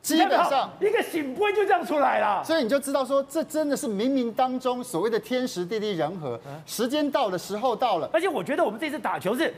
基本上。一个醒波就这样出来了。所以你就知道说，这真的是冥冥当中所谓的天时地利人和，时间到了，时候到了。而且我觉得我们这次打球是，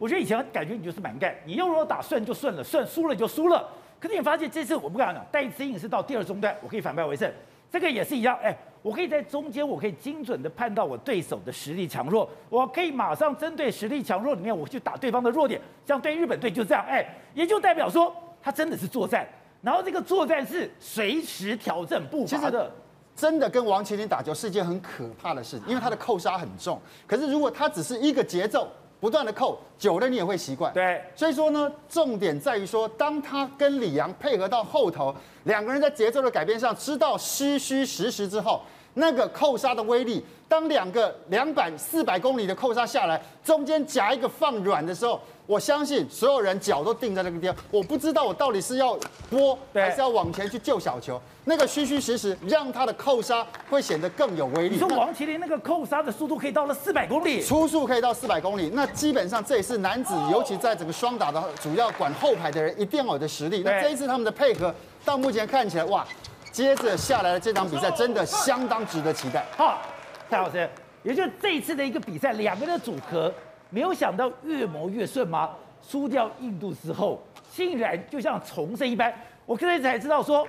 我觉得以前感觉你就是蛮干，你用如果打顺就顺了，顺输了就输了。可是你发现这次我不敢讲，戴资颖是到第二中段，我可以反败为胜，这个也是一样。哎，我可以在中间，我可以精准的判到我对手的实力强弱，我可以马上针对实力强弱里面，我去打对方的弱点。像对日本队就这样，哎，也就代表说他真的是作战，然后这个作战是随时调整步伐的。真的跟王齐麟打球是一件很可怕的事情，因为他的扣杀很重。可是如果他只是一个节奏不断的扣，久了你也会习惯。对，所以说呢，重点在于说，当他跟李阳配合到后头，两个人在节奏的改变上知道虚虚实实之后，那个扣杀的威力。当两个两百四百公里的扣杀下来，中间夹一个放软的时候，我相信所有人脚都定在那个地方。我不知道我到底是要拨还是要往前去救小球。那个虚虚实实，让他的扣杀会显得更有威力。你说王麒麟那个扣杀的速度可以到了四百公里，初速可以到四百公里。那基本上这也是男子，尤其在整个双打的主要管后排的人一定要有的实力。那这一次他们的配合，到目前看起来，哇，接着下来的这场比赛真的相当值得期待。好。蔡老师，也就是这一次的一个比赛，两个人的组合，没有想到越磨越顺吗？输掉印度之后，竟然就像重生一般。我刚才才知道说，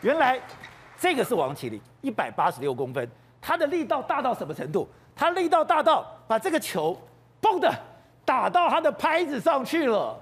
原来这个是王麒麟，一百八十六公分，他的力道大到什么程度？他力道大到把这个球，嘣的打到他的拍子上去了。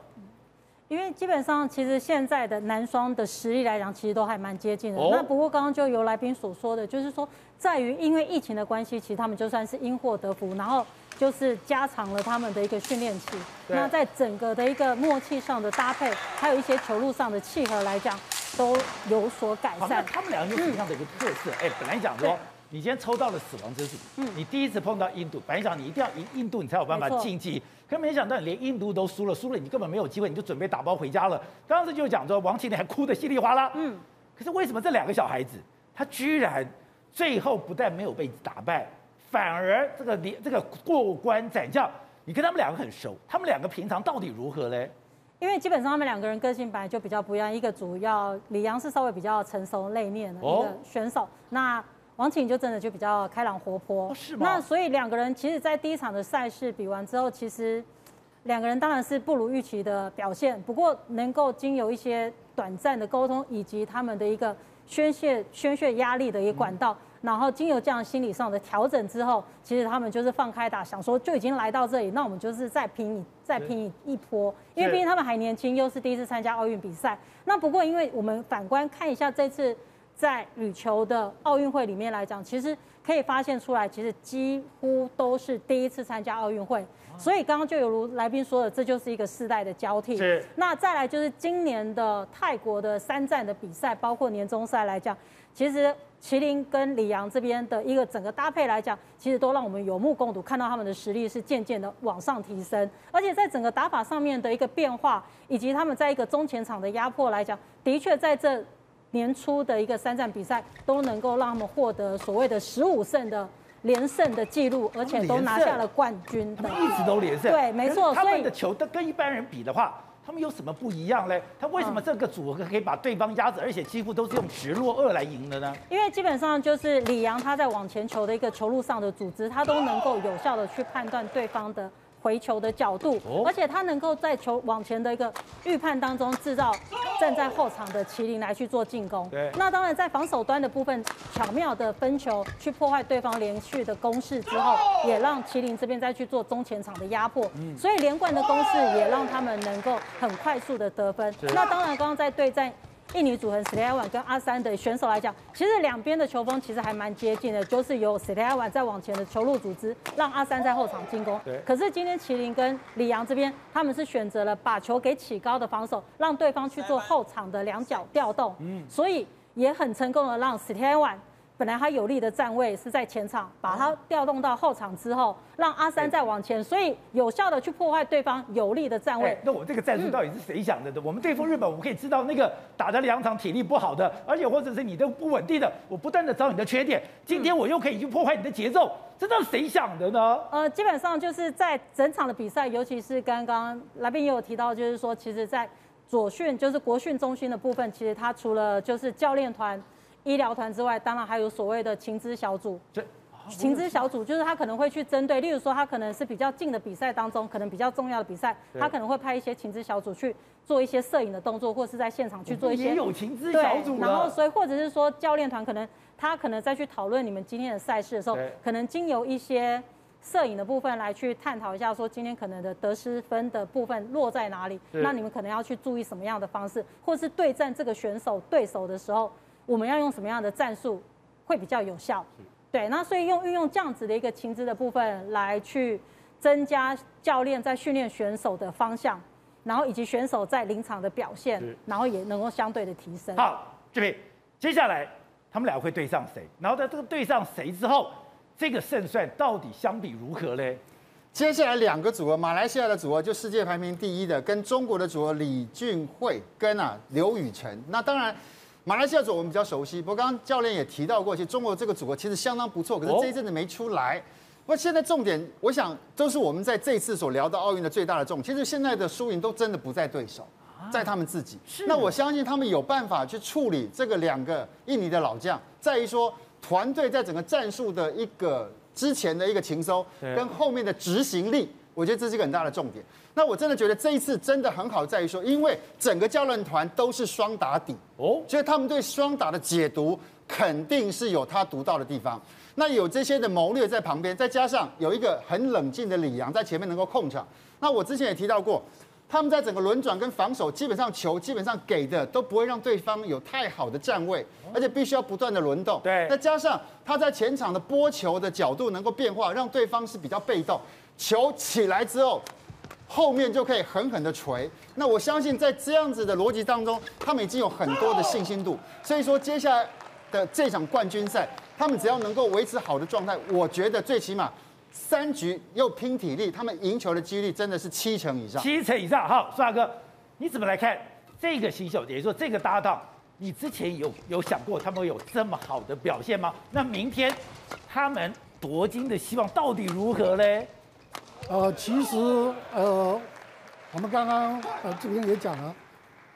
因为基本上，其实现在的男双的实力来讲，其实都还蛮接近的。哦、那不过刚刚就由来宾所说的，就是说，在于因为疫情的关系，其实他们就算是因祸得福，然后就是加长了他们的一个训练期。那在整个的一个默契上的搭配，还有一些球路上的契合来讲，都有所改善。那他们两个有什么样的一个特色？哎、嗯，本来讲说。你今天抽到了死亡之组，嗯，你第一次碰到印度，本来想你一定要赢印度，你才有办法晋级，可没想到你连印度都输了，输了你根本没有机会，你就准备打包回家了。当时就讲说王麒麟还哭得稀里哗啦，嗯，可是为什么这两个小孩子，他居然最后不但没有被打败，反而这个你这个过关斩将，你跟他们两个很熟，他们两个平常到底如何嘞？因为基本上他们两个人个性本来就比较不一样，一个主要李阳是稍微比较成熟内敛的一个选手，那。王晴就真的就比较开朗活泼，是吗？那所以两个人其实，在第一场的赛事比完之后，其实两个人当然是不如预期的表现。不过能够经由一些短暂的沟通，以及他们的一个宣泄宣泄压力的一个管道，然后经由这样心理上的调整之后，其实他们就是放开打，想说就已经来到这里，那我们就是再拼一再拼一波。因为毕竟他们还年轻，又是第一次参加奥运比赛。那不过，因为我们反观看一下这次。在羽球的奥运会里面来讲，其实可以发现出来，其实几乎都是第一次参加奥运会，所以刚刚就有如来宾说的，这就是一个世代的交替。是。那再来就是今年的泰国的三站的比赛，包括年终赛来讲，其实麒麟跟李阳这边的一个整个搭配来讲，其实都让我们有目共睹，看到他们的实力是渐渐的往上提升，而且在整个打法上面的一个变化，以及他们在一个中前场的压迫来讲，的确在这。年初的一个三战比赛都能够让他们获得所谓的十五胜的连胜的记录，而且都拿下了冠军的。一直都连胜。对，没错。他们的球都跟一般人比的话，他们有什么不一样嘞？他为什么这个组合可以把对方压着，而且几乎都是用直落二来赢的呢？因为基本上就是李阳他在往前球的一个球路上的组织，他都能够有效的去判断对方的。回球的角度，而且他能够在球往前的一个预判当中制造站在后场的麒麟来去做进攻。对，那当然在防守端的部分，巧妙的分球去破坏对方连续的攻势之后，也让麒麟这边再去做中前场的压迫。嗯，所以连贯的攻势也让他们能够很快速的得分。那当然，刚刚在对战。印尼组合史蒂亚晚跟阿三的选手来讲，其实两边的球风其实还蛮接近的，就是由史蒂亚晚在往前的球路组织，让阿三在后场进攻。可是今天麒麟跟李阳这边，他们是选择了把球给起高的防守，让对方去做后场的两脚调动。嗯，所以也很成功的让史蒂亚晚。本来他有利的站位是在前场，把他调动到后场之后，让阿三再往前，所以有效的去破坏对方有利的站位。那我这个战术到底是谁想的？我们对付日本，我们可以知道那个打的两场体力不好的，而且或者是你都不稳定的，我不断的找你的缺点。今天我又可以去破坏你的节奏，这都是谁想的呢？呃，基本上就是在整场的比赛，尤其是刚刚来宾也有提到，就是说，其实，在左训就是国训中心的部分，其实他除了就是教练团。医疗团之外，当然还有所谓的情资小组。这情资小组就是他可能会去针对，例如说他可能是比较近的比赛当中，可能比较重要的比赛，他可能会派一些情资小组去做一些摄影的动作，或是在现场去做一些。也有情资小组。然后，所以或者是说教练团可能他可能再去讨论你们今天的赛事的时候，可能经由一些摄影的部分来去探讨一下，说今天可能的得失分的部分落在哪里，那你们可能要去注意什么样的方式，或是对战这个选手对手的时候。我们要用什么样的战术会比较有效？对，那所以用运用这样子的一个情资的部分来去增加教练在训练选手的方向，然后以及选手在临场的表现，然后也能够相对的提升。好，这边接下来他们俩会对上谁？然后在这个对上谁之后，这个胜算到底相比如何嘞？接下来两个组合，马来西亚的组合就世界排名第一的，跟中国的组合李俊慧跟啊刘雨辰。那当然，马来西亚组我们比较熟悉，不过刚刚教练也提到过，其实中国这个组合其实相当不错，可是这一阵子没出来。不过现在重点，我想都是我们在这一次所聊到奥运的最大的重点。其实现在的输赢都真的不在对手，在他们自己。那我相信他们有办法去处理这个两个印尼的老将，在于说团队在整个战术的一个。之前的一个情搜跟后面的执行力，我觉得这是一个很大的重点。那我真的觉得这一次真的很好，在于说，因为整个教练团都是双打底哦，所以他们对双打的解读肯定是有他独到的地方。那有这些的谋略在旁边，再加上有一个很冷静的李阳在前面能够控场。那我之前也提到过。他们在整个轮转跟防守，基本上球基本上给的都不会让对方有太好的站位，而且必须要不断的轮动。对，再加上他在前场的拨球的角度能够变化，让对方是比较被动。球起来之后，后面就可以狠狠的锤。那我相信在这样子的逻辑当中，他们已经有很多的信心度。所以说接下来的这场冠军赛，他们只要能够维持好的状态，我觉得最起码。三局又拼体力，他们赢球的几率真的是七成以上。七成以上，好，苏大哥，你怎么来看这个新秀？也就是说，这个搭档，你之前有有想过他们有这么好的表现吗？那明天他们夺金的希望到底如何呢？呃，其实呃，我们刚刚呃这边也讲了，啊、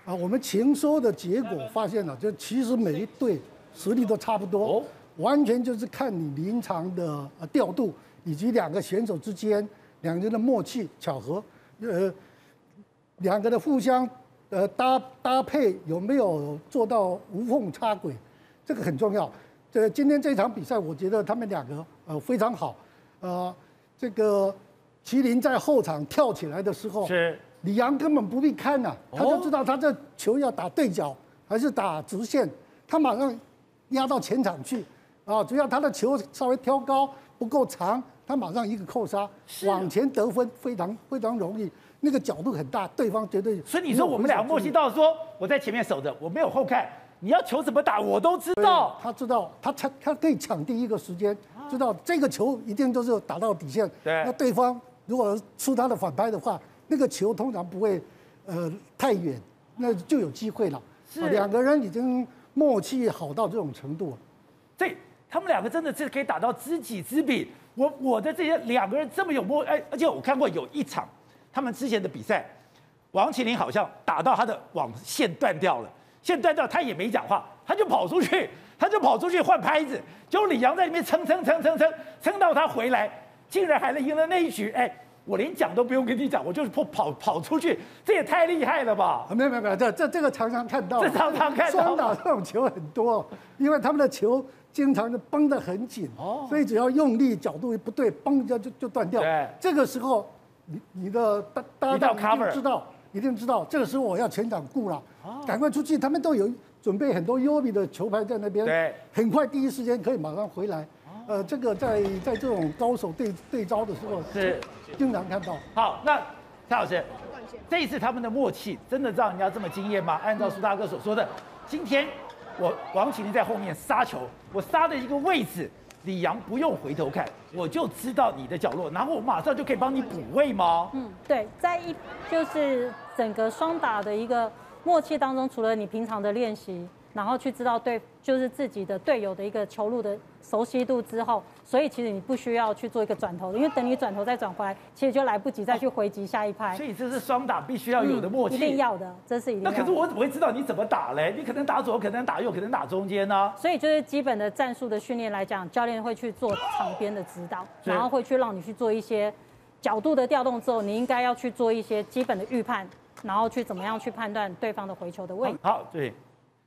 呃，我们情搜的结果发现了，就其实每一队实力都差不多，哦、完全就是看你临场的呃调度。以及两个选手之间两个人的默契巧合，呃，两个的互相呃搭搭配有没有做到无缝插轨，这个很重要。这今天这场比赛，我觉得他们两个呃非常好。呃，这个麒麟在后场跳起来的时候，是李阳根本不必看呐、啊，他就知道他这球要打对角还是打直线，他马上压到前场去啊，只要他的球稍微挑高不够长。他马上一个扣杀，往前得分非常非常容易，那个角度很大，对方绝对。所以你说我们两个默契到说，我在前面守着，我没有后看，你要球怎么打我都知道。他知道，他抢他可以抢第一个时间，知道这个球一定就是打到底线。对。那对方如果出他的反拍的话，那个球通常不会呃太远，那就有机会了。是。两个人已经默契好到这种程度了。对，他们两个真的是可以打到知己知彼。我我的这些两个人这么有默哎，而且我看过有一场，他们之前的比赛，王麒麟好像打到他的网线断掉了，线断掉他也没讲话，他就跑出去，他就跑出去换拍子，结果李阳在里面撑撑撑撑撑撑到他回来，竟然还能赢了那一局，哎，我连讲都不用跟你讲，我就是跑跑跑出去，这也太厉害了吧？没有没有没有，这这这个常常看到，这常常看到，双打这种球很多，因为他们的球。经常就绷得很紧，哦，所以只要用力角度不对，嘣一下就就断掉。对，这个时候你你的搭搭档一定知道，一定知道，这个时候我要全场顾了，赶快出去。他们都有准备很多优比的球拍在那边，对，很快第一时间可以马上回来。呃，这个在在这种高手对对招的时候是经常看到。好，那蔡老师，这一次他们的默契真的让人家这么惊艳吗？按照苏大哥所说的，今天。我王启麟在后面杀球，我杀的一个位置，李阳不用回头看，我就知道你的角落，然后我马上就可以帮你补位吗？嗯，对，在一就是整个双打的一个默契当中，除了你平常的练习。然后去知道对，就是自己的队友的一个球路的熟悉度之后，所以其实你不需要去做一个转头，因为等你转头再转回来，其实就来不及再去回击下一拍。所以这是双打必须要有的默契，嗯、一定要的，这是一定要的。那可是我怎么会知道你怎么打嘞？你可能打左，可能打右，可能打中间呢、啊？所以就是基本的战术的训练来讲，教练会去做场边的指导，然后会去让你去做一些角度的调动之后，你应该要去做一些基本的预判，然后去怎么样去判断对方的回球的位置。好，对。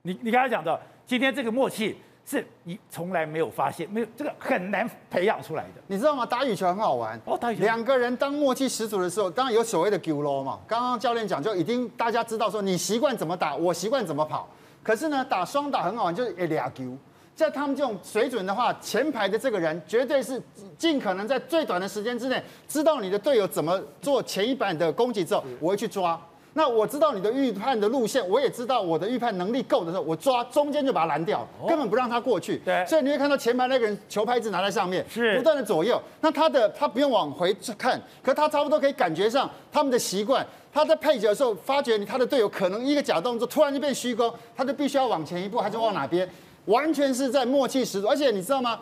你你刚才讲的，今天这个默契是你从来没有发现，没有这个很难培养出来的，你知道吗？打羽球很好玩哦，打羽球两个人当默契十足的时候，当然有所谓的 g u 嘛。刚刚教练讲就已经大家知道说，你习惯怎么打，我习惯怎么跑。可是呢，打双打很好玩，就是一俩 g 在他们这种水准的话，前排的这个人绝对是尽可能在最短的时间之内知道你的队友怎么做前一板的攻击之后，我会去抓。那我知道你的预判的路线，我也知道我的预判能力够的时候，我抓中间就把它拦掉，根本不让他过去。对所以你会看到前排那个人球拍一直拿在上面，是不断的左右。那他的他不用往回看，可他差不多可以感觉上他们的习惯。他在配球的时候，发觉你他的队友可能一个假动作突然就变虚攻，他就必须要往前一步，还是往哪边？完全是在默契十足。而且你知道吗？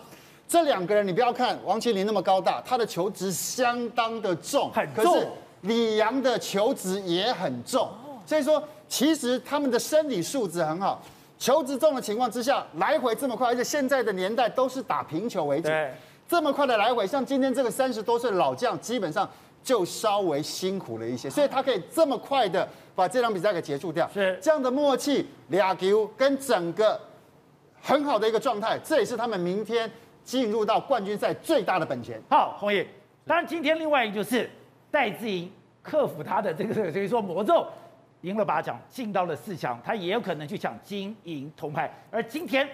这两个人，你不要看王齐麟那么高大，他的球值相当的重，很重可是李阳的球质也很重，所以说其实他们的生理素质很好。球质重的情况之下，来回这么快，而且现在的年代都是打平球为主，对这么快的来回，像今天这个三十多岁的老将，基本上就稍微辛苦了一些，所以他可以这么快的把这场比赛给结束掉。是这样的默契，俩球跟整个很好的一个状态，这也是他们明天进入到冠军赛最大的本钱。好，红毅，当然今天另外一个就是戴资颖克服他的这个 所以说魔咒，赢了八强，进到了四强，他也有可能去抢金银铜牌。而今天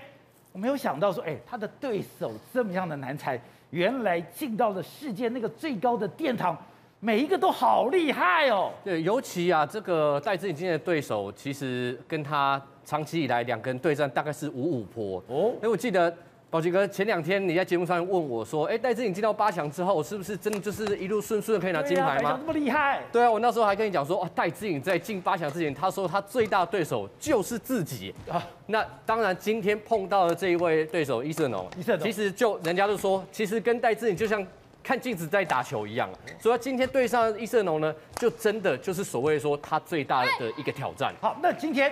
我没有想到说，哎，他的对手这么样的难缠，原来进到了世界那个最高的殿堂，每一个都好厉害哦。对，尤其啊，这个戴资颖今天的对手，其实跟他长期以来两个人对战大概是五五坡哦。因为我记得宝杰哥前两天你在节目上问我说，哎，戴志颖进到八强之后，是不是真的就是一路顺顺可以拿金牌吗？这么厉害？对啊，我那时候还跟你讲说，哦，戴志颖在进八强之前，他说他最大的对手就是自己啊。那当然，今天碰到的这一位对手伊瑟农，伊瑟农其实就人家就说，其实跟戴志颖就像看镜子在打球一样。所以他今天对上伊瑟农呢，就真的就是所谓说他最大的一个挑战。好，那今天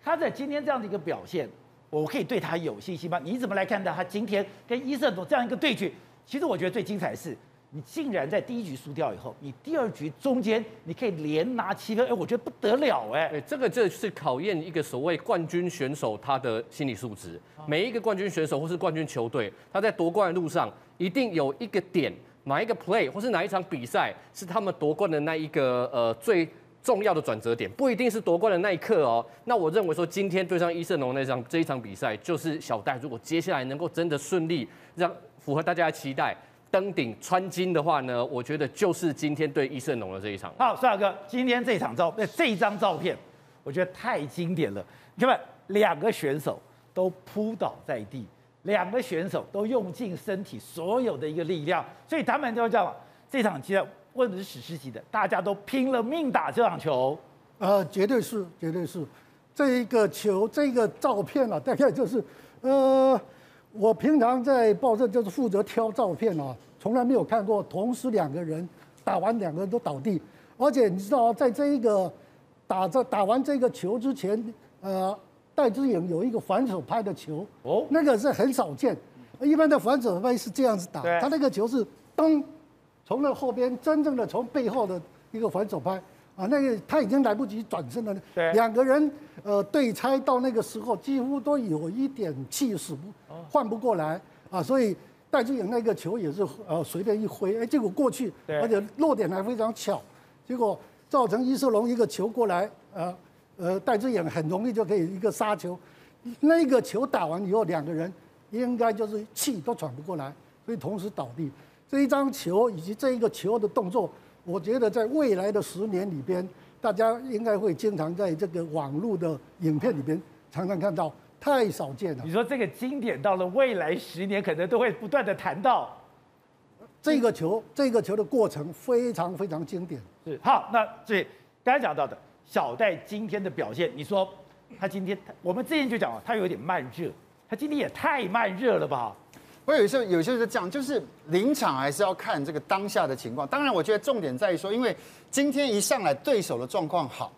他在今天这样的一个表现。我可以对他有信心吗？你怎么来看待他今天跟伊瑟农这样一个对决？其实我觉得最精彩的是，你竟然在第一局输掉以后，你第二局中间你可以连拿七分，哎，我觉得不得了哎。对，这个就是考验一个所谓冠军选手他的心理素质。每一个冠军选手或是冠军球队，他在夺冠的路上一定有一个点，哪一个 play 或是哪一场比赛是他们夺冠的那一个呃最。重要的转折点不一定是夺冠的那一刻哦。那我认为说，今天对上伊瑟农那场这一场比赛，就是小戴如果接下来能够真的顺利让符合大家的期待登顶穿金的话呢，我觉得就是今天对伊瑟农的这一场。好，帅哥，今天这场照，这一张照片，我觉得太经典了。你看，两个选手都扑倒在地，两个选手都用尽身体所有的一个力量，所以他们就叫这场比赛。问的是史诗级的，大家都拼了命打这场球，呃，绝对是，绝对是，这一个球，这个照片啊，大概就是，呃，我平常在报社就是负责挑照片啊，从来没有看过同时两个人打完两个人都倒地，而且你知道，在这一个打这打完这个球之前，呃，戴志颖有一个反手拍的球，哦，那个是很少见，一般的反手拍是这样子打，他那个球是咚。从那后边真正的从背后的一个反手拍啊，那个他已经来不及转身了。对，两个人呃对拆到那个时候几乎都有一点气势不换不过来啊，所以戴志颖那个球也是呃随便一挥，哎，结果过去，而且落点还非常巧，结果造成伊瑟龙一个球过来，呃呃戴志颖很容易就可以一个杀球，那个球打完以后两个人应该就是气都喘不过来，所以同时倒地。这一张球以及这一个球的动作，我觉得在未来的十年里边，大家应该会经常在这个网络的影片里边常常看到，太少见了。你说这个经典到了未来十年，可能都会不断的谈到这个球，这个球的过程非常非常经典。是好，那所以刚才讲到的小戴今天的表现，你说他今天，我们之前就讲了，他有点慢热，他今天也太慢热了吧？我有时候有些是这样，就是临场还是要看这个当下的情况。当然，我觉得重点在于说，因为今天一上来对手的状况好，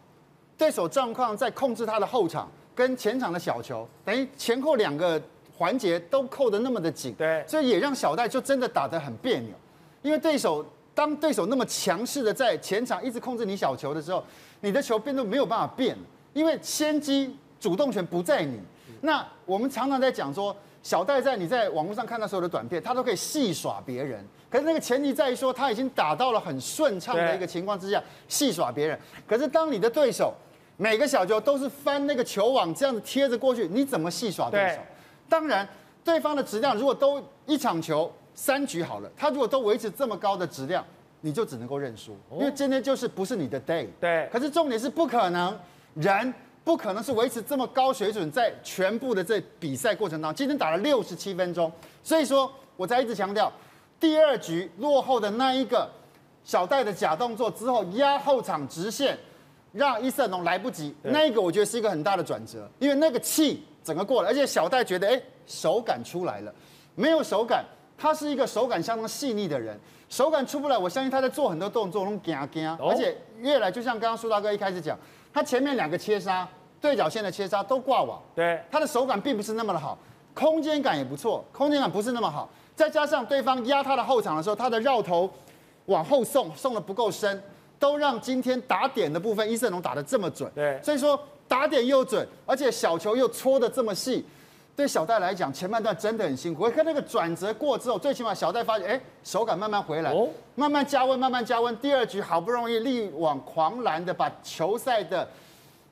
对手状况在控制他的后场跟前场的小球，等于前后两个环节都扣得那么的紧，对，所以也让小戴就真的打得很别扭。因为对手当对手那么强势的在前场一直控制你小球的时候，你的球变都没有办法变，因为先机主动权不在你。那我们常常在讲说。小戴在你在网络上看到所有的短片，他都可以戏耍别人。可是那个前提在于说，他已经打到了很顺畅的一个情况之下，戏耍别人。可是当你的对手每个小球都是翻那个球网这样子贴着过去，你怎么戏耍对手？当然，对方的质量如果都一场球三局好了，他如果都维持这么高的质量，你就只能够认输，因为今天就是不是你的 day。对可是重点是不可能，人不可能是维持这么高水准，在全部的这比赛过程当中，今天打了六十七分钟，所以说我才一直强调，第二局落后的那一个小戴的假动作之后压后场直线，让伊瑟农来不及，那一个我觉得是一个很大的转折，因为那个气整个过了，而且小戴觉得哎手感出来了，没有手感，他是一个手感相当细腻的人。手感出不来，我相信他在做很多动作都惊惊，而且越来就像刚刚苏大哥一开始讲，他前面两个切杀对角线的切杀都挂网，对，他的手感并不是那么的好，空间感也不错，空间感不是那么好，再加上对方压他的后场的时候，他的绕头往后送送的不够深，都让今天打点的部分伊瑟农打的这么准，对，所以说打点又准，而且小球又搓的这么细。对小戴来讲，前半段真的很辛苦。我看那个转折过之后，最起码小戴发现，哎，手感慢慢回来，哦，慢慢加温，慢慢加温。第二局好不容易力挽狂澜的把球赛的，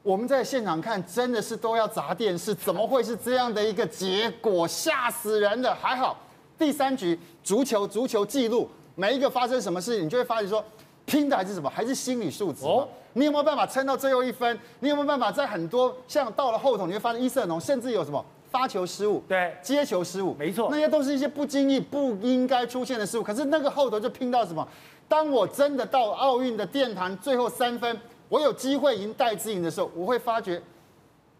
我们在现场看真的是都要砸电视，怎么会是这样的一个结果？吓死人了！还好第三局足球足球记录，每一个发生什么事情，你就会发现说，拼的还是什么？还是心理素质。哦，你有没有办法撑到最后一分？你有没有办法在很多像到了后头，你会发现伊瑟农甚至有什么？发球失误，对，接球失误，没错，那些都是一些不经意、不应该出现的失误。可是那个后头就拼到什么？当我真的到奥运的殿堂最后三分，我有机会赢戴资颖的时候，我会发觉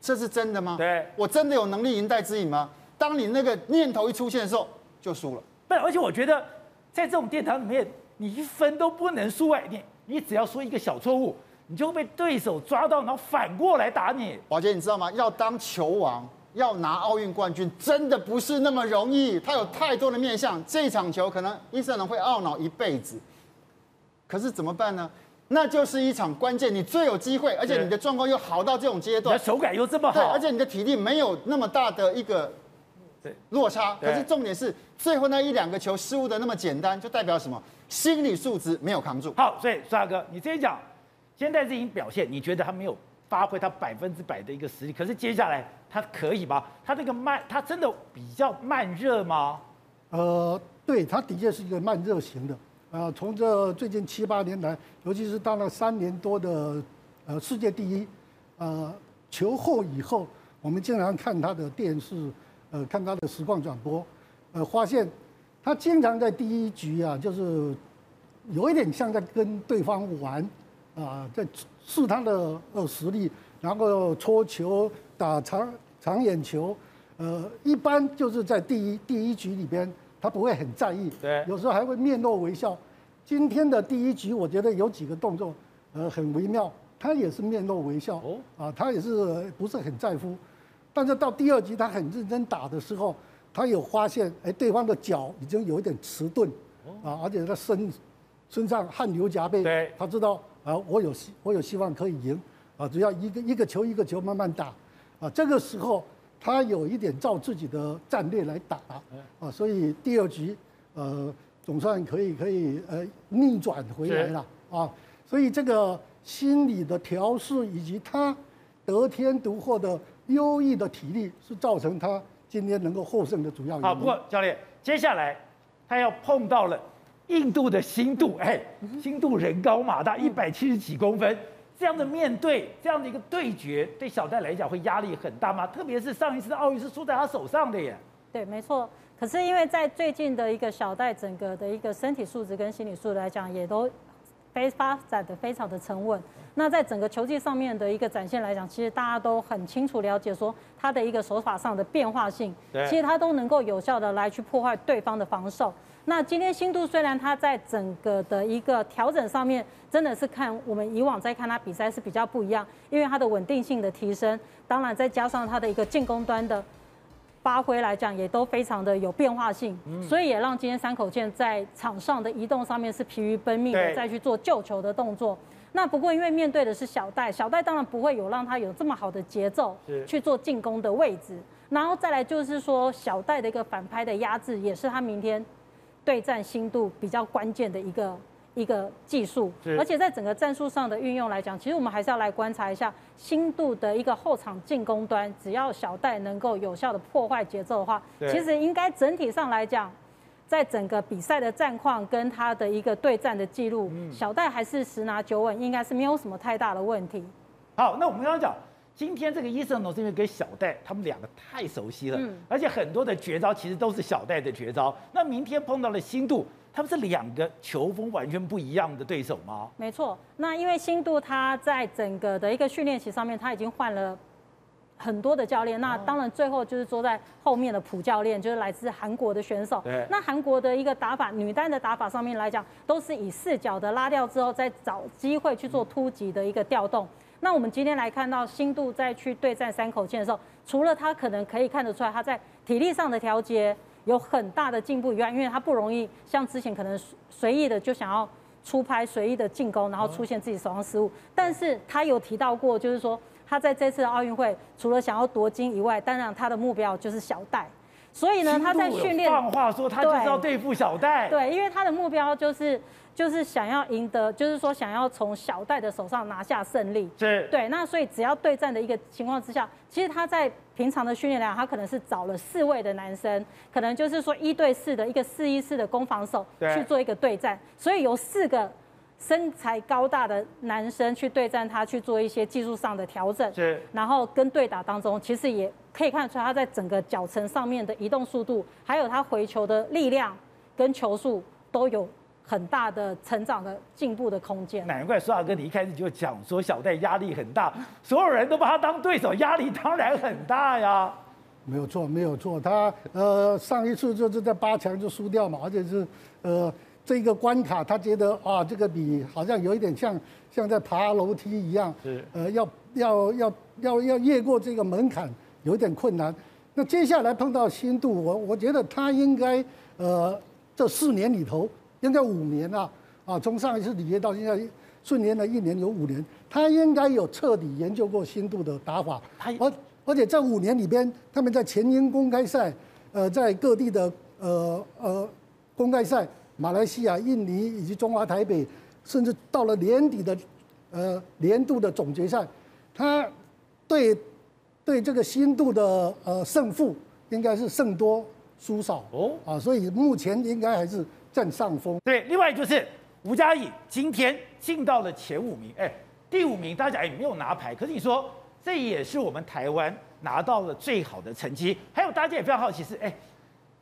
这是真的吗？对，我真的有能力赢戴资颖吗？当你那个念头一出现的时候，就输了。不，而且我觉得在这种殿堂里面，你一分都不能输哎，你你只要说一个小错误，你就会被对手抓到，然后反过来打你。宝杰，你知道吗？要当球王。要拿奥运冠军真的不是那么容易，他有太多的面相。这场球可能伊瑟农会懊恼一辈子，可是怎么办呢？那就是一场关键，你最有机会，而且你的状况又好到这种阶段，手感又这么好，而且你的体力没有那么大的一个落差。可是重点是最后那一两个球失误的那么简单，就代表什么？心理素质没有扛住。好，所以苏大哥，你这一讲，现在这已经表现，你觉得他没有发挥他百分之百的一个实力？可是接下来。他可以吗？他这个慢，他真的比较慢热吗？呃，对，他的确是一个慢热型的。呃，从这最近七八年来，尤其是当了三年多的呃世界第一，呃，球后以后，我们经常看他的电视，呃，看他的实况转播，呃，发现他经常在第一局啊，就是有一点像在跟对方玩，啊、在试他的呃实力，然后搓球。打长长眼球，呃，一般就是在第一第一局里边，他不会很在意，对，有时候还会面露微笑。今天的第一局，我觉得有几个动作，呃，很微妙，他也是面露微笑，哦，啊，他也是不是很在乎。但是到第二局，他很认真打的时候，他有发现，哎，对方的脚已经有一点迟钝，啊，而且他身身上汗流浃背，对，他知道啊，我有希我有希望可以赢，啊，只要一个一个球一个球慢慢打。啊，这个时候他有一点照自己的战略来打，啊，所以第二局，呃，总算可以可以呃逆转回来了啊，所以这个心理的调试以及他得天独厚的优异的体力，是造成他今天能够获胜的主要原因。好，不过教练，接下来他要碰到了印度的新度，哎，新度人高马大，一百七十几公分。这样的面对这样的一个对决，对小戴来讲会压力很大吗？特别是上一次的奥运是输在他手上的耶。对，没错。可是因为在最近的一个小戴整个的一个身体素质跟心理素质来讲，也都非发展的非常的沉稳。那在整个球技上面的一个展现来讲，其实大家都很清楚了解说他的一个手法上的变化性，其实他都能够有效的来去破坏对方的防守。那今天新度虽然他在整个的一个调整上面，真的是看我们以往在看他比赛是比较不一样，因为他的稳定性的提升，当然再加上他的一个进攻端的发挥来讲，也都非常的有变化性，所以也让今天山口健在场上的移动上面是疲于奔命的，再去做救球的动作。那不过因为面对的是小戴，小戴当然不会有让他有这么好的节奏去做进攻的位置，然后再来就是说小戴的一个反拍的压制，也是他明天。对战心度比较关键的一个一个技术，而且在整个战术上的运用来讲，其实我们还是要来观察一下心度的一个后场进攻端，只要小戴能够有效的破坏节奏的话，其实应该整体上来讲，在整个比赛的战况跟他的一个对战的记录，小戴还是十拿九稳，应该是没有什么太大的问题。好，那我们刚刚讲，今天这个伊森罗是因为跟小戴他们两个太熟悉了，嗯，而且很多的绝招其实都是小戴的绝招。那明天碰到了新度，他们是两个球风完全不一样的对手吗？没错，那因为新度他在整个的一个训练期上面，他已经换了。很多的教练，那当然最后就是坐在后面的朴教练，就是来自韩国的选手。对。那韩国的一个打法，女单的打法上面来讲，都是以四角的拉掉之后，再找机会去做突击的一个调动。那我们今天来看到新度在去对战山口茜的时候，除了他可能可以看得出来他在体力上的调节有很大的进步以外，因为他不容易像之前可能随意的就想要出拍、随意的进攻，然后出现自己手上失误。但是他有提到过，就是说。他在这次的奥运会，除了想要夺金以外，当然他的目标就是小戴。所以呢，他在训练。放话说，他就是要对付小戴。对，因为他的目标就是就是想要赢得，就是说想要从小戴的手上拿下胜利。是。对，那所以只要对战的一个情况之下，其实他在平常的训练来讲，他可能是找了四位的男生，可能就是说一对四的一个四一四的攻防手去做一个对战，所以有四个。身材高大的男生去对战他，去做一些技术上的调整，是，然后跟对打当中，其实也可以看得出来他在整个脚程上面的移动速度，还有他回球的力量跟球速都有很大的成长的进步的空间。难怪苏大哥你一开始就讲说小戴压力很大，所有人都把他当对手，压力当然很大呀。没有错，没有错，他呃上一次就是在八强就输掉嘛，而且是呃。这个关卡，他觉得啊，这个比好像有一点像像在爬楼梯一样，是呃，要要要要要越过这个门槛，有点困难。那接下来碰到新度，我我觉得他应该呃，这四年里头，应该五年啊，啊，从上一次里约到现在顺延了一年有五年，他应该有彻底研究过新度的打法。而而且这五年里边，他们在前英公开赛，呃，在各地的呃呃公开赛。马来西亚、印尼以及中华台北，甚至到了年底的，呃年度的总决赛，他对对这个新度的呃胜负应该是胜多输少哦啊，所以目前应该还是占上风。对，另外就是吴佳颖今天进到了前五名，哎，第五名大家也没有拿牌，可是你说这也是我们台湾拿到了最好的成绩。还有大家也非常好奇是，哎。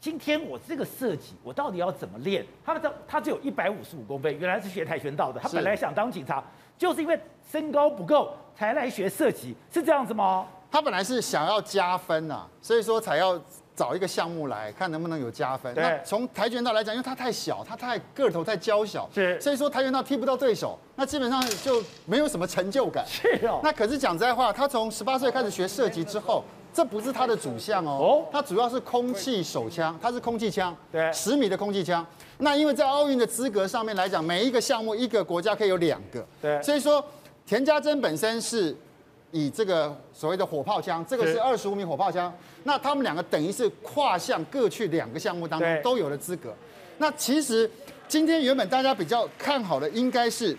今天我这个设计，我到底要怎么练？他的他只有一百五十五公分，原来是学跆拳道的。他本来想当警察，就是因为身高不够才来学射击，是这样子吗？他本来是想要加分呐、啊，所以说才要找一个项目来看能不能有加分。对，从跆拳道来讲，因为它太小，它太个头太娇小，是，所以说跆拳道踢不到对手，那基本上就没有什么成就感。是哦。那可是讲实在话，他从十八岁开始学射击之后。这不是他的主项哦，他主要是空气手枪，他是空气枪，对，十米的空气枪。那因为在奥运的资格上面来讲，每一个项目一个国家可以有两个，对，所以说田家珍本身是以这个所谓的火炮枪，这个是二十五米火炮枪，那他们两个等于是跨项各去两个项目当中都有了资格。那其实今天原本大家比较看好的应该是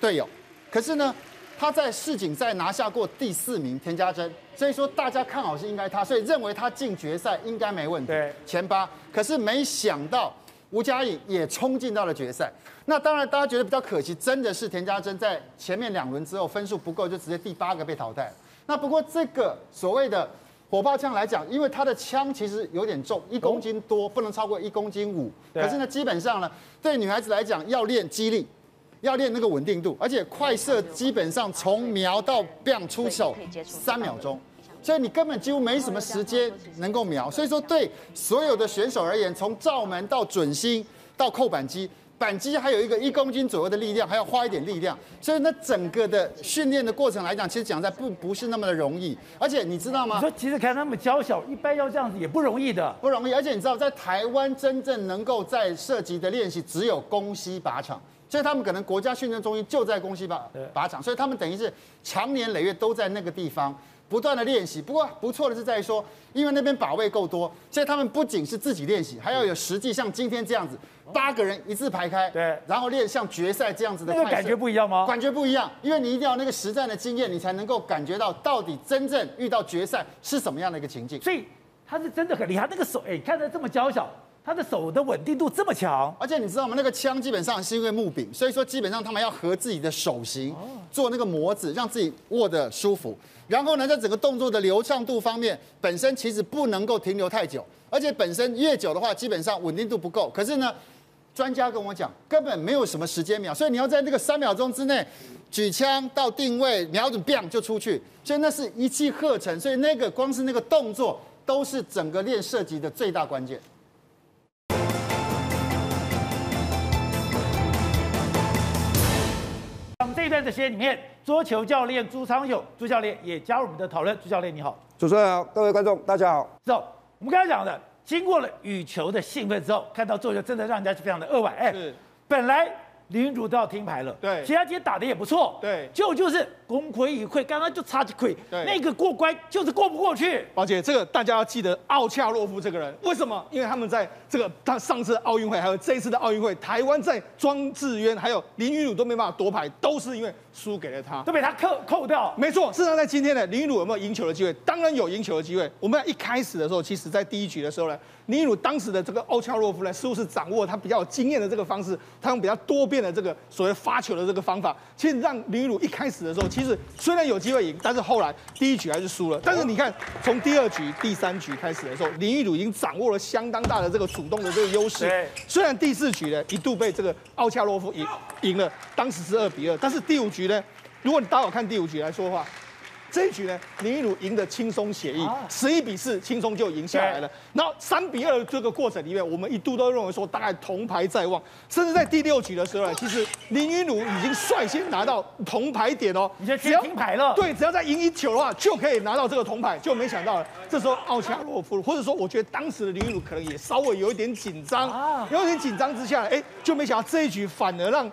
队友，可是呢，他在世锦赛拿下过第四名田家珍。所以说大家看好是应该他，所以认为他进决赛应该没问题。前八。可是没想到吴佳颖也冲进到了决赛。那当然大家觉得比较可惜，真的是田家珍在前面两轮之后分数不够，就直接第八个被淘汰。那不过这个所谓的火炮枪来讲，因为它的枪其实有点重，一公斤多，不能超过一公斤五。可是呢，基本上呢，对女孩子来讲要练肌力。要练那个稳定度，而且快射基本上从瞄到 bang 出手三秒钟，所以你根本几乎没什么时间能够瞄。所以说，对所有的选手而言，从照门到准心到扣扳机，扳机还有一个一公斤左右的力量，还要花一点力量。所以那整个的训练的过程来讲，其实讲在不不是那么的容易。而且你知道吗？你说其实看他们娇小，一般要这样子也不容易的，不容易。而且你知道，在台湾真正能够在射击的练习，只有公西靶场。所以他们可能国家训练中心就在公西靶靶场，所以他们等于是长年累月都在那个地方不断的练习。不过不错的是在于说，因为那边把位够多，所以他们不仅是自己练习，还要有实际像今天这样子八个人一字排开，对，然后练像决赛这样子的。那个感觉不一样吗？感觉不一样，因为你一定要那个实战的经验，你才能够感觉到到底真正遇到决赛是什么样的一个情境。所以他是真的很厉害，那个手哎，看着这么娇小。他的手的稳定度这么强，而且你知道吗？那个枪基本上是因为木柄，所以说基本上他们要合自己的手型，做那个模子，让自己握得舒服。然后呢，在整个动作的流畅度方面，本身其实不能够停留太久，而且本身越久的话，基本上稳定度不够。可是呢，专家跟我讲，根本没有什么时间秒，所以你要在那个三秒钟之内举枪到定位，瞄准，bang 就出去，所以那是一气呵成。所以那个光是那个动作，都是整个练射击的最大关键。这一段的时间里面，桌球教练朱昌勇朱教练也加入我们的讨论。朱教练你好，主持人好，各位观众大家好。走，我们刚才讲的，经过了羽球的兴奋之后，看到桌球真的让人家是非常的扼腕。哎，是，本来。林昀儒都要听牌了，对，其他今天打的也不错，对，就就是功亏一篑，刚刚就差几亏，对，那个过关就是过不过去。宝姐，这个大家要记得奥恰洛夫这个人，为什么？因为他们在这个他上次奥运会还有这一次的奥运会，台湾在庄智渊还有林云儒都没办法夺牌，都是因为输给了他，都被他扣扣掉。没错，事实上在今天呢，林昀儒有没有赢球的机会？当然有赢球的机会。我们一开始的时候，其实在第一局的时候呢。林昀儒当时的这个奥恰洛夫呢，似乎是掌握他比较有经验的这个方式，他用比较多变的这个所谓发球的这个方法，其实让林昀儒一开始的时候，其实虽然有机会赢，但是后来第一局还是输了。但是你看，从第二局、第三局开始的时候，林昀儒已经掌握了相当大的这个主动的这个优势。虽然第四局呢一度被这个奥恰洛夫赢赢了，当时是二比二，但是第五局呢，如果你打好看第五局来说的话。这一局呢，林昀儒赢得轻松写意，十一比四轻松就赢下来了。然后三比二的这个过程里面，我们一度都认为说大概铜牌在望，甚至在第六局的时候呢，其实林昀儒已经率先拿到铜牌点哦，你就先停牌了。对，只要再赢一球的话，就可以拿到这个铜牌。就没想到了，这时候奥恰洛夫，或者说我觉得当时的林昀儒可能也稍微有一点紧张，有点紧张之下，哎，就没想到这一局反而让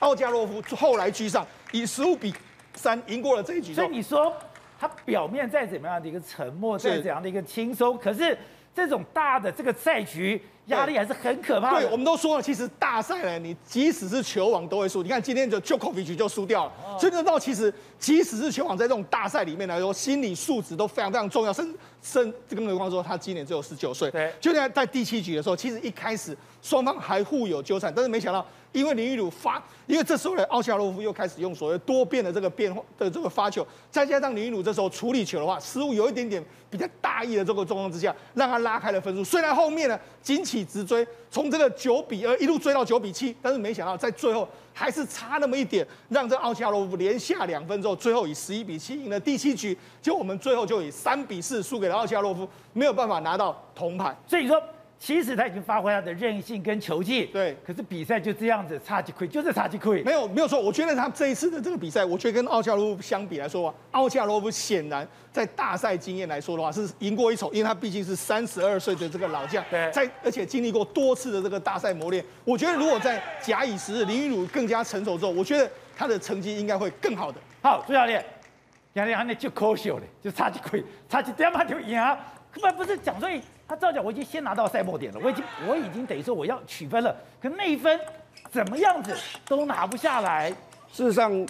奥恰洛夫后来居上，以十五比。三赢过了这一局，所以你说他表面再怎么样的一个沉默，再怎样的一个轻松，可是这种大的这个赛局压力还是很可怕的。对，我们都说了，其实大赛呢，你即使是球王都会输。你看今天就 Djokovic 就输掉了，哦、所以知道其实即使是球王在这种大赛里面来说，心理素质都非常非常重要。甚甚，更何况说他今年只有十九岁，对，就在在第七局的时候，其实一开始双方还互有纠缠，但是没想到。因为林昀儒发，因为这时候呢，奥恰洛夫又开始用所谓多变的这个变化的这个发球，再加上林昀儒这时候处理球的话，失误有一点点比较大意的这个状况之下，让他拉开了分数。虽然后面呢紧起直追，从这个九比二一路追到九比七，但是没想到在最后还是差那么一点，让这奥恰洛夫连下两分之后，最后以十一比七赢了第七局。就我们最后就以三比四输给了奥恰洛夫，没有办法拿到铜牌。所以说。其实他已经发挥他的韧性跟球技，对。可是比赛就这样子，差几亏就是差几亏。没有没有错，我觉得他这一次的这个比赛，我觉得跟奥恰洛夫相比来说，奥恰洛夫显然在大赛经验来说的话是赢过一筹，因为他毕竟是三十二岁的这个老将，对。在而且经历过多次的这个大赛磨练，我觉得如果在假以时日，林雨儒更加成熟之后，我觉得他的成绩应该会更好的。好，朱教练，教练，还那就可惜了，就差几亏，差几点嘛就赢。根本不是讲，所以他照讲，我已经先拿到赛末点了，我已经我已经等于说我要取分了，可那一分怎么样子都拿不下来。事实上，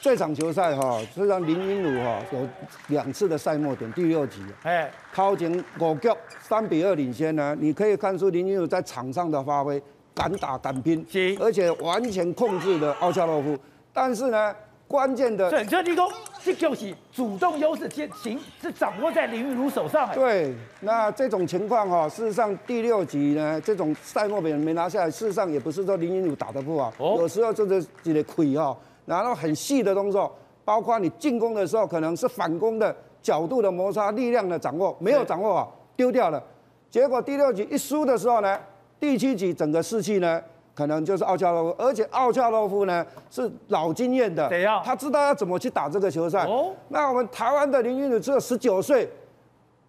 这场球赛哈，实际上林昀儒哈有两次的赛末点，第六局，哎，靠前五局三比二领先呢，你可以看出林昀儒在场上的发挥，敢打敢拼，而且完全控制了奥恰洛夫，但是呢。关键的，对，这立功，这就是主动优势先行是掌握在林昀儒手上。对，那这种情况哈，事实上第六局呢，这种赛末点没拿下来，事实上也不是说林昀儒打得不好，哦、有时候就是几个亏哈，然后很细的动作，包括你进攻的时候，可能是反攻的角度的摩擦、力量的掌握没有掌握好，丢掉了。结果第六局一输的时候呢，第七局整个士气呢。可能就是奥恰洛夫，而且奥恰洛夫呢是老经验的，他知道要怎么去打这个球赛。哦，那我们台湾的林昀儒只有十九岁，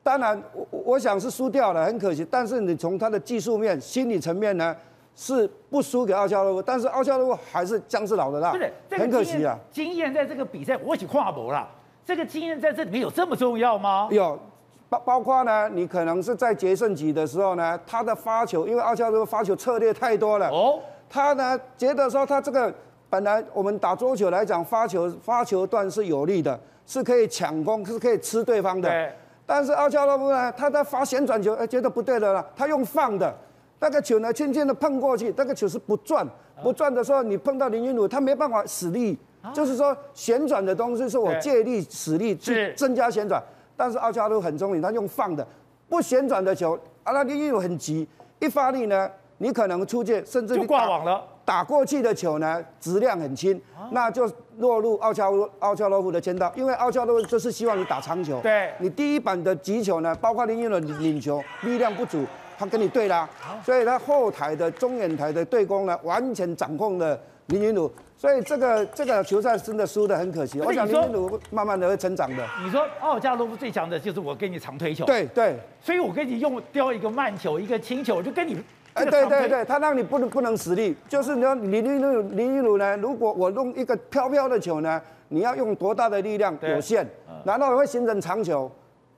当然我我想是输掉了，很可惜。但是你从他的技术面、心理层面呢，是不输给奥恰洛夫，但是奥恰洛夫还是姜是老的辣，很可惜啊。经验在这个比赛，我已经跨博了。这个经验在这里面有这么重要吗？有。包包括呢，你可能是在决胜局的时候呢，他的发球，因为奥恰洛夫发球策略太多了。哦。他呢觉得说他这个本来我们打桌球来讲，发球发球段是有利的，是可以抢攻，是可以吃对方的。对。但是奥恰洛夫呢，他在发旋转球，哎，觉得不对了了，他用放的，那个球呢轻轻的碰过去，那个球是不转，不转的时候你碰到林云儒，他没办法使力，就是说旋转的东西是我借力使力去增加旋转，但是奥恰洛夫很聪明，他用放的，不旋转的球，啊，那林昀儒很急，一发力呢，你可能出界，甚至就挂网了。打过去的球呢，质量很轻，那就落入奥恰奥恰洛夫的签到，因为奥恰洛夫就是希望你打长球。对，你第一板的击球呢，包括林昀儒的领球力量不足，他跟你对啦，所以他后台的中远台的对攻呢，完全掌控了林云儒，所以这个这个球赛真的输的很可惜。我想林云儒慢慢的会成长的。你说奥恰洛夫最强的就是我跟你长推球。对对，所以我跟你用雕一个慢球，一个轻球，我就跟你。哎，对对对，他让你不能不能使力，就是你说林云儒林云儒呢，如果我弄一个飘飘的球呢，你要用多大的力量有限，然后会形成长球，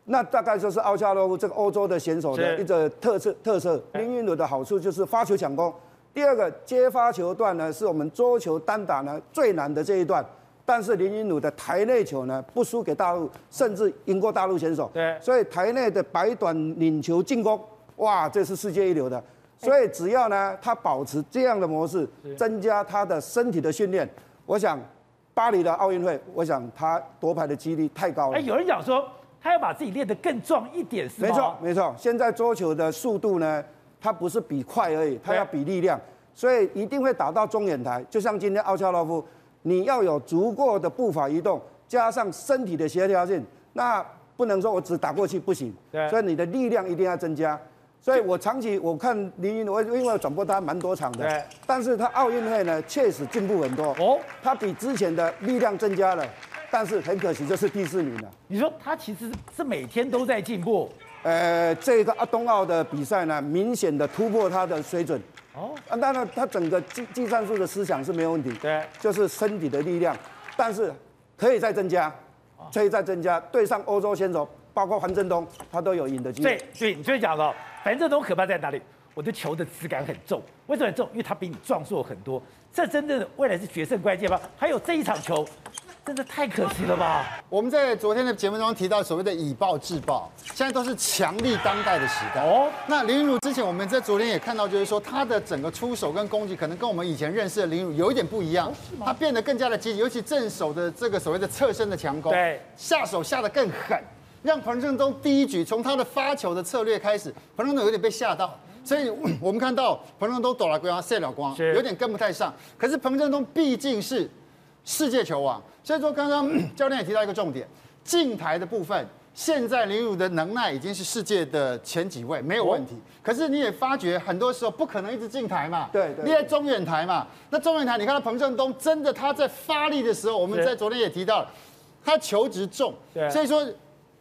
那大概就是奥恰洛夫这个欧洲的选手的一个特色特色。林云儒的好处就是发球抢攻，第二个接发球段呢，是我们桌球单打呢最难的这一段，但是林昀儒的台内球呢不输给大陆，甚至赢过大陆选手。对，所以台内的摆短领球进攻，哇，这是世界一流的。所以只要呢，他保持这样的模式，增加他的身体的训练，我想巴黎的奥运会，我想他夺牌的几率太高了。哎，有人讲说他要把自己练得更壮一点，是吗？没错，没错。现在桌球的速度呢，它不是比快而已，它要比力量，所以一定会打到中远台。就像今天奥恰洛夫，你要有足够的步伐移动，加上身体的协调性，那不能说我只打过去不行。对。所以你的力量一定要增加。所以我长期我看林昀儒，我因为我转播他蛮多场的，对，但是他奥运会呢确实进步很多哦，他比之前的力量增加了，但是很可惜就是第四名了。你说他其实是每天都在进步？呃，这个啊冬奥的比赛呢，明显的突破他的水准哦，啊，当然他整个技技战术的思想是没有问题，对，就是身体的力量，但是可以再增加，可以再增加，对上欧洲选手，包括樊振东，他都有赢的机会。对，对，你就讲了。反正都可怕在哪里？我的球的质感很重，为什么很重？因为他比你壮硕很多。这真正的未来是决胜关键吗？还有这一场球，真的太可惜了吧？我们在昨天的节目中提到所谓的以暴制暴，现在都是强力当代的时代。哦，那林昀儒之前我们在昨天也看到，就是说他的整个出手跟攻击，可能跟我们以前认识的林昀儒有一点不一样。他变得更加的积极，尤其正手的这个所谓的侧身的强攻，对，下手下的更狠。让彭振东第一局从他的发球的策略开始，彭振东有点被吓到，所以我们看到彭振东抖了光，射了光，有点跟不太上。可是彭振东毕竟是世界球王，所以说刚刚 教练也提到一个重点，进台的部分，现在林汝的能耐已经是世界的前几位，没有问题。可是你也发觉很多时候不可能一直进台嘛，对，你在中远台嘛，那中远台你看到彭正东真的他在发力的时候，我们在昨天也提到了，他球质重，所以说。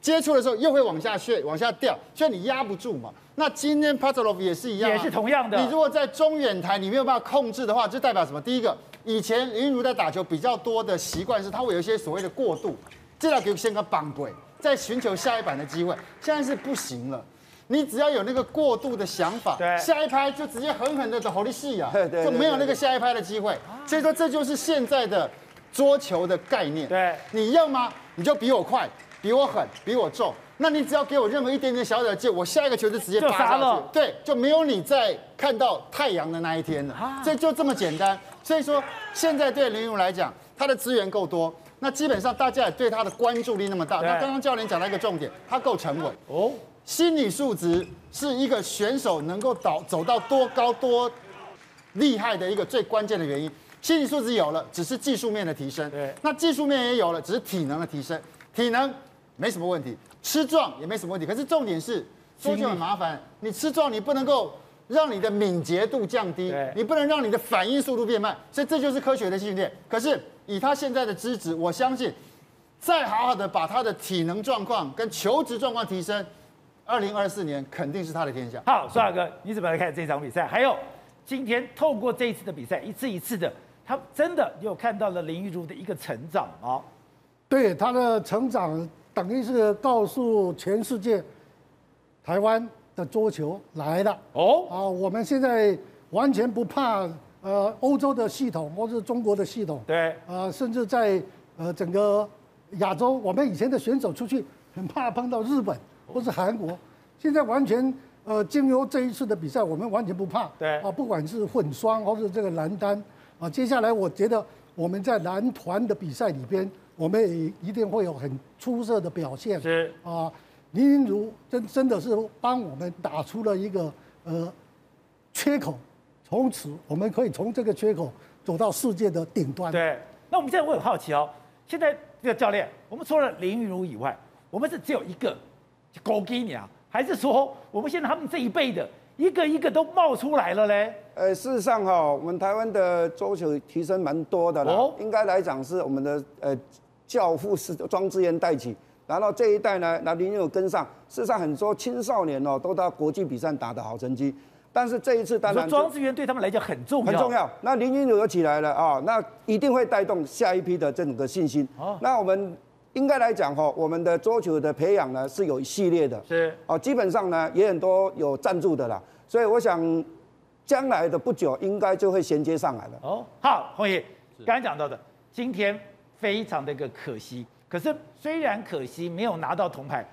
接触的时候又会往下坠，往下掉，所以你压不住嘛。那今天帕特洛夫也是一样，也是同样的。你如果在中远台你没有办法控制的话，就代表什么？第一个，以前林昀儒在打球比较多的习惯是，他会有一些所谓的过度，这要给先个绑鬼，在寻求下一板的机会。现在是不行了，你只要有那个过度的想法，下一拍就直接狠狠的火力戏啊，就没有那个下一拍的机会。所以说这就是现在的桌球的概念。对，你要吗？你就比我快。比我狠，比我重，那你只要给我任何一点点小小的机会，我下一个球就直接发上去，对，就没有你在看到太阳的那一天了。这就这么简单。所以说，现在对林昀儒来讲，他的资源够多，那基本上大家也对他的关注力那么大。那刚刚教练讲到一个重点，他够沉稳哦，心理素质是一个选手能够导走到多高多厉害的一个最关键的原因。心理素质有了，只是技术面的提升。对，那技术面也有了，只是体能的提升，体能。没什么问题，吃壮也没什么问题。可是重点是，桌球很麻烦。你吃壮，你不能够让你的敏捷度降低，你不能让你的反应速度变慢。所以这就是科学的训练。可是以他现在的资质，我相信，再好好的把他的体能状况跟求职状况提升，二零二四年肯定是他的天下。好，帅哥，你怎么来看这场比赛？还有今天透过这一次的比赛，一次一次的，他真的又看到了林玉如的一个成长啊。对他的成长。等于是告诉全世界，台湾的桌球来了。哦？啊！我们现在完全不怕呃欧洲的系统或是中国的系统，对。啊，甚至在呃整个亚洲，我们以前的选手出去很怕碰到日本或是韩国，现在完全呃，经由这一次的比赛，我们完全不怕。对。啊，不管是混双或是这个男单。啊，接下来我觉得我们在男团的比赛里边，我们也一定会有很出色的表现。是。啊，林云如真真的是帮我们打出了一个呃缺口，从此我们可以从这个缺口走到世界的顶端。对，那我们现在我很好奇哦，现在这个教练，我们除了林云如以外，我们是只有一个高基娘，还是说我们现在他们这一辈的一个一个都冒出来了嘞？呃，事实上哈、哦，我们台湾的桌球提升蛮多的啦。哦应该来讲是我们的呃教父是庄智渊带起，然后这一代呢，那林昀儒跟上。事实上很多青少年哦，都到国际比赛打的好成绩。但是这一次当然说庄智渊对他们来讲很重要，很重要。那林昀儒又起来了啊、哦，那一定会带动下一批的这种的信心。哦那我们应该来讲哈、哦，我们的桌球的培养呢是有一系列的，是哦，基本上呢也很多有赞助的啦，所以我想将来的不久应该就会衔接上来了。哦，好，弘仪刚才讲到的，今天非常的一个可惜。可是虽然可惜没有拿到铜牌，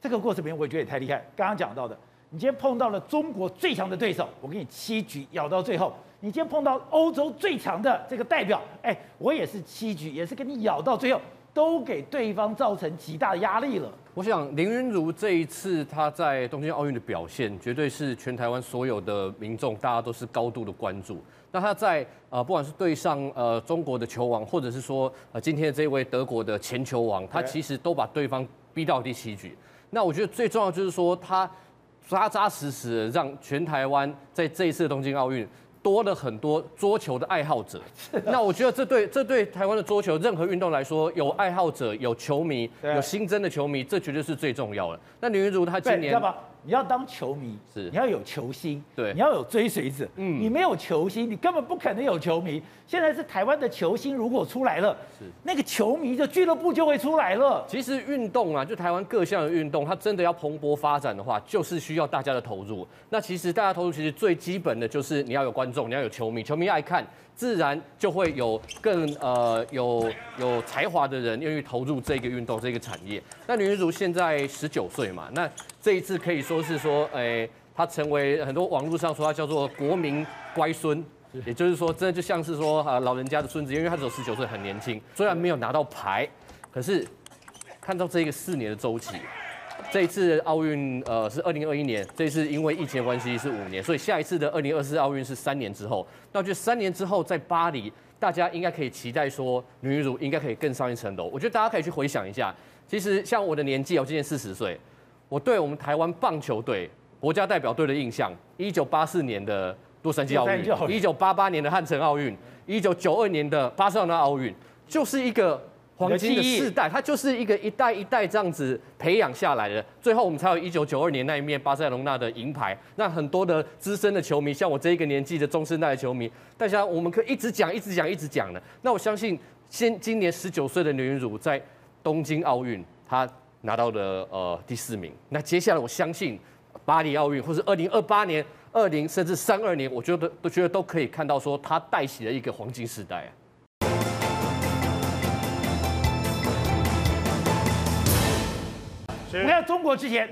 这个过程里面我觉得也太厉害。刚刚讲到的，你今天碰到了中国最强的对手，我给你七局咬到最后。你今天碰到欧洲最强的这个代表，哎，我也是七局，也是跟你咬到最后，都给对方造成极大的压力了。我想林昀儒这一次他在东京奥运的表现，绝对是全台湾所有的民众大家都是高度的关注。那他在呃不管是对上呃中国的球王，或者是说呃今天的这位德国的前球王，他其实都把对方逼到第七局。那我觉得最重要就是说他扎扎实实的让全台湾在这一次的东京奥运。多了很多桌球的爱好者，那我觉得这对这对台湾的桌球任何运动来说，有爱好者、有球迷、有新增的球迷，这绝对是最重要的。那林云如他今年，你要当球迷，是你要有球星，对，你要有追随者。嗯，你没有球星，你根本不可能有球迷。现在是台湾的球星，如果出来了，是那个球迷的俱乐部就会出来了。其实运动啊，就台湾各项的运动，它真的要蓬勃发展的话，就是需要大家的投入。那其实大家投入，其实最基本的就是你要有观众，你要有球迷，球迷爱看，自然就会有更呃有有才华的人愿意投入这个运动这个产业。那林昀儒现在十九岁嘛，那这一次可以说是说，哎、欸，他成为很多网络上说她叫做国民乖孙，也就是说，真的就像是说啊老人家的孙子，因为她只有十九岁，很年轻，虽然没有拿到牌，可是看到这个四年的周期。这一次奥运，呃，是二零二一年。这一次因为疫情关系是五年，所以下一次的二零二四奥运是三年之后。那我觉得三年之后在巴黎，大家应该可以期待说，林昀儒应该可以更上一层楼。我觉得大家可以去回想一下，其实像我的年纪，我今年四十岁，我对我们台湾棒球队国家代表队的印象，一九八四年的洛杉矶奥运，一九八八年的汉城奥运，一九九二年的巴塞罗那奥运，就是一个。黄金的世代，它就是一个一代一代这样子培养下来的，最后我们才有一九九二年那一面巴塞隆纳的银牌。那很多的资深的球迷，像我这一个年纪的中生代的球迷，大家我们可以一直讲、一直讲、一直讲的。那我相信，先今年十九岁的林昀儒在东京奥运，他拿到了呃第四名。那接下来我相信巴黎奥运，或是二零二八年、二零甚至三二年，我觉得都觉得都可以看到说他带起了一个黄金时代啊。你看中国之前，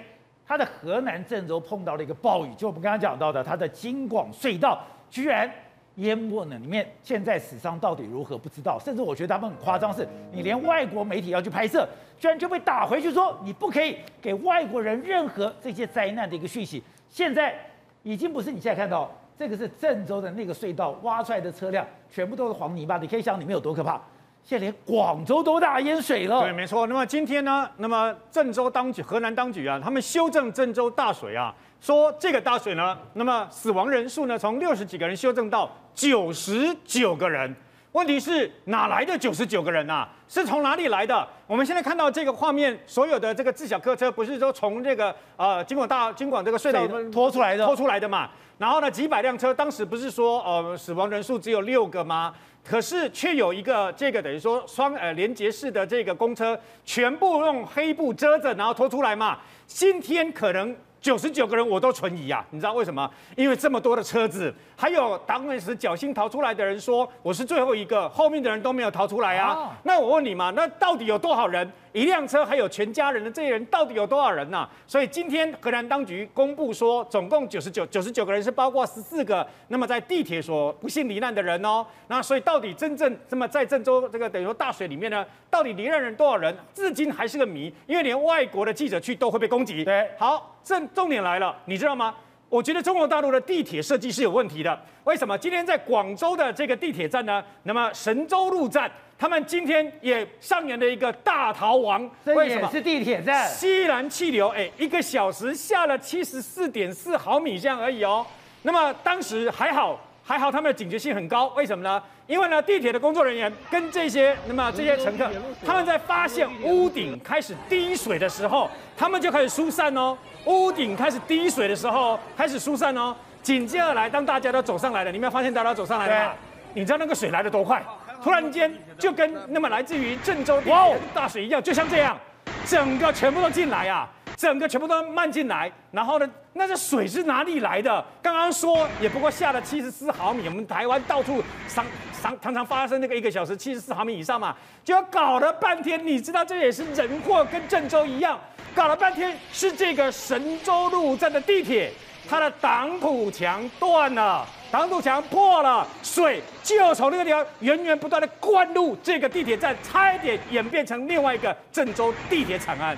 他的河南郑州碰到了一个暴雨，就我们刚刚讲到的，他的京广隧道居然淹没了。里面现在死伤到底如何不知道，甚至我觉得他们很夸张，是你连外国媒体要去拍摄，居然就被打回去说你不可以给外国人任何这些灾难的一个讯息。现在已经不是你现在看到这个是郑州的那个隧道挖出来的车辆，全部都是黄泥巴，你可以想里面有多可怕。现在连广州都大淹水了。对，没错。那么今天呢？那么郑州当局、河南当局啊，他们修正郑州大水啊，说这个大水呢，那么死亡人数呢，从六十几个人修正到九十九个人。问题是哪来的九十九个人啊？是从哪里来的？我们现在看到这个画面，所有的这个自小客车不是说从这个呃京广大京广这个隧道拖出来的，拖出来的嘛？然后呢，几百辆车，当时不是说呃死亡人数只有六个吗？可是却有一个这个等于说双呃连接式的这个公车，全部用黑布遮着，然后拖出来嘛。今天可能九十九个人我都存疑啊，你知道为什么？因为这么多的车子，还有当时侥幸逃出来的人说我是最后一个，后面的人都没有逃出来啊。哦、那我问你嘛，那到底有多少人？一辆车还有全家人的这些人到底有多少人呢、啊？所以今天荷兰当局公布说，总共九十九九十九个人，是包括十四个那么在地铁所不幸罹难的人哦。那所以到底真正这么在郑州这个等于说大水里面呢，到底罹难人多少人，至今还是个谜，因为连外国的记者去都会被攻击。对，好，正重点来了，你知道吗？我觉得中国大陆的地铁设计是有问题的。为什么？今天在广州的这个地铁站呢？那么神州路站。他们今天也上演了一个大逃亡，为什么？是地铁站，西南气流，哎，一个小时下了七十四点四毫米这样而已哦。那么当时还好，还好他们的警觉性很高，为什么呢？因为呢，地铁的工作人员跟这些，那么这些乘客，他们在发现屋顶开始滴水的时候，他们就开始疏散哦。屋顶开始滴水的时候，开始疏散哦。紧接而来，当大家都走上来了，你没有发现大家都走上来了吗？你知道那个水来的多快？突然间就跟那么来自于郑州哇哦大水一样，就像这样，整个全部都进来啊，整个全部都漫进来。然后呢，那这水是哪里来的？刚刚说也不过下了七十四毫米，我们台湾到处常常常常发生那个一个小时七十四毫米以上嘛，就要搞了半天。你知道这也是人祸，跟郑州一样，搞了半天是这个神州路站的地铁，它的挡土墙断了。挡土墙破了，水就从那个地方源源不断的灌入这个地铁站，差一点演变成另外一个郑州地铁惨案。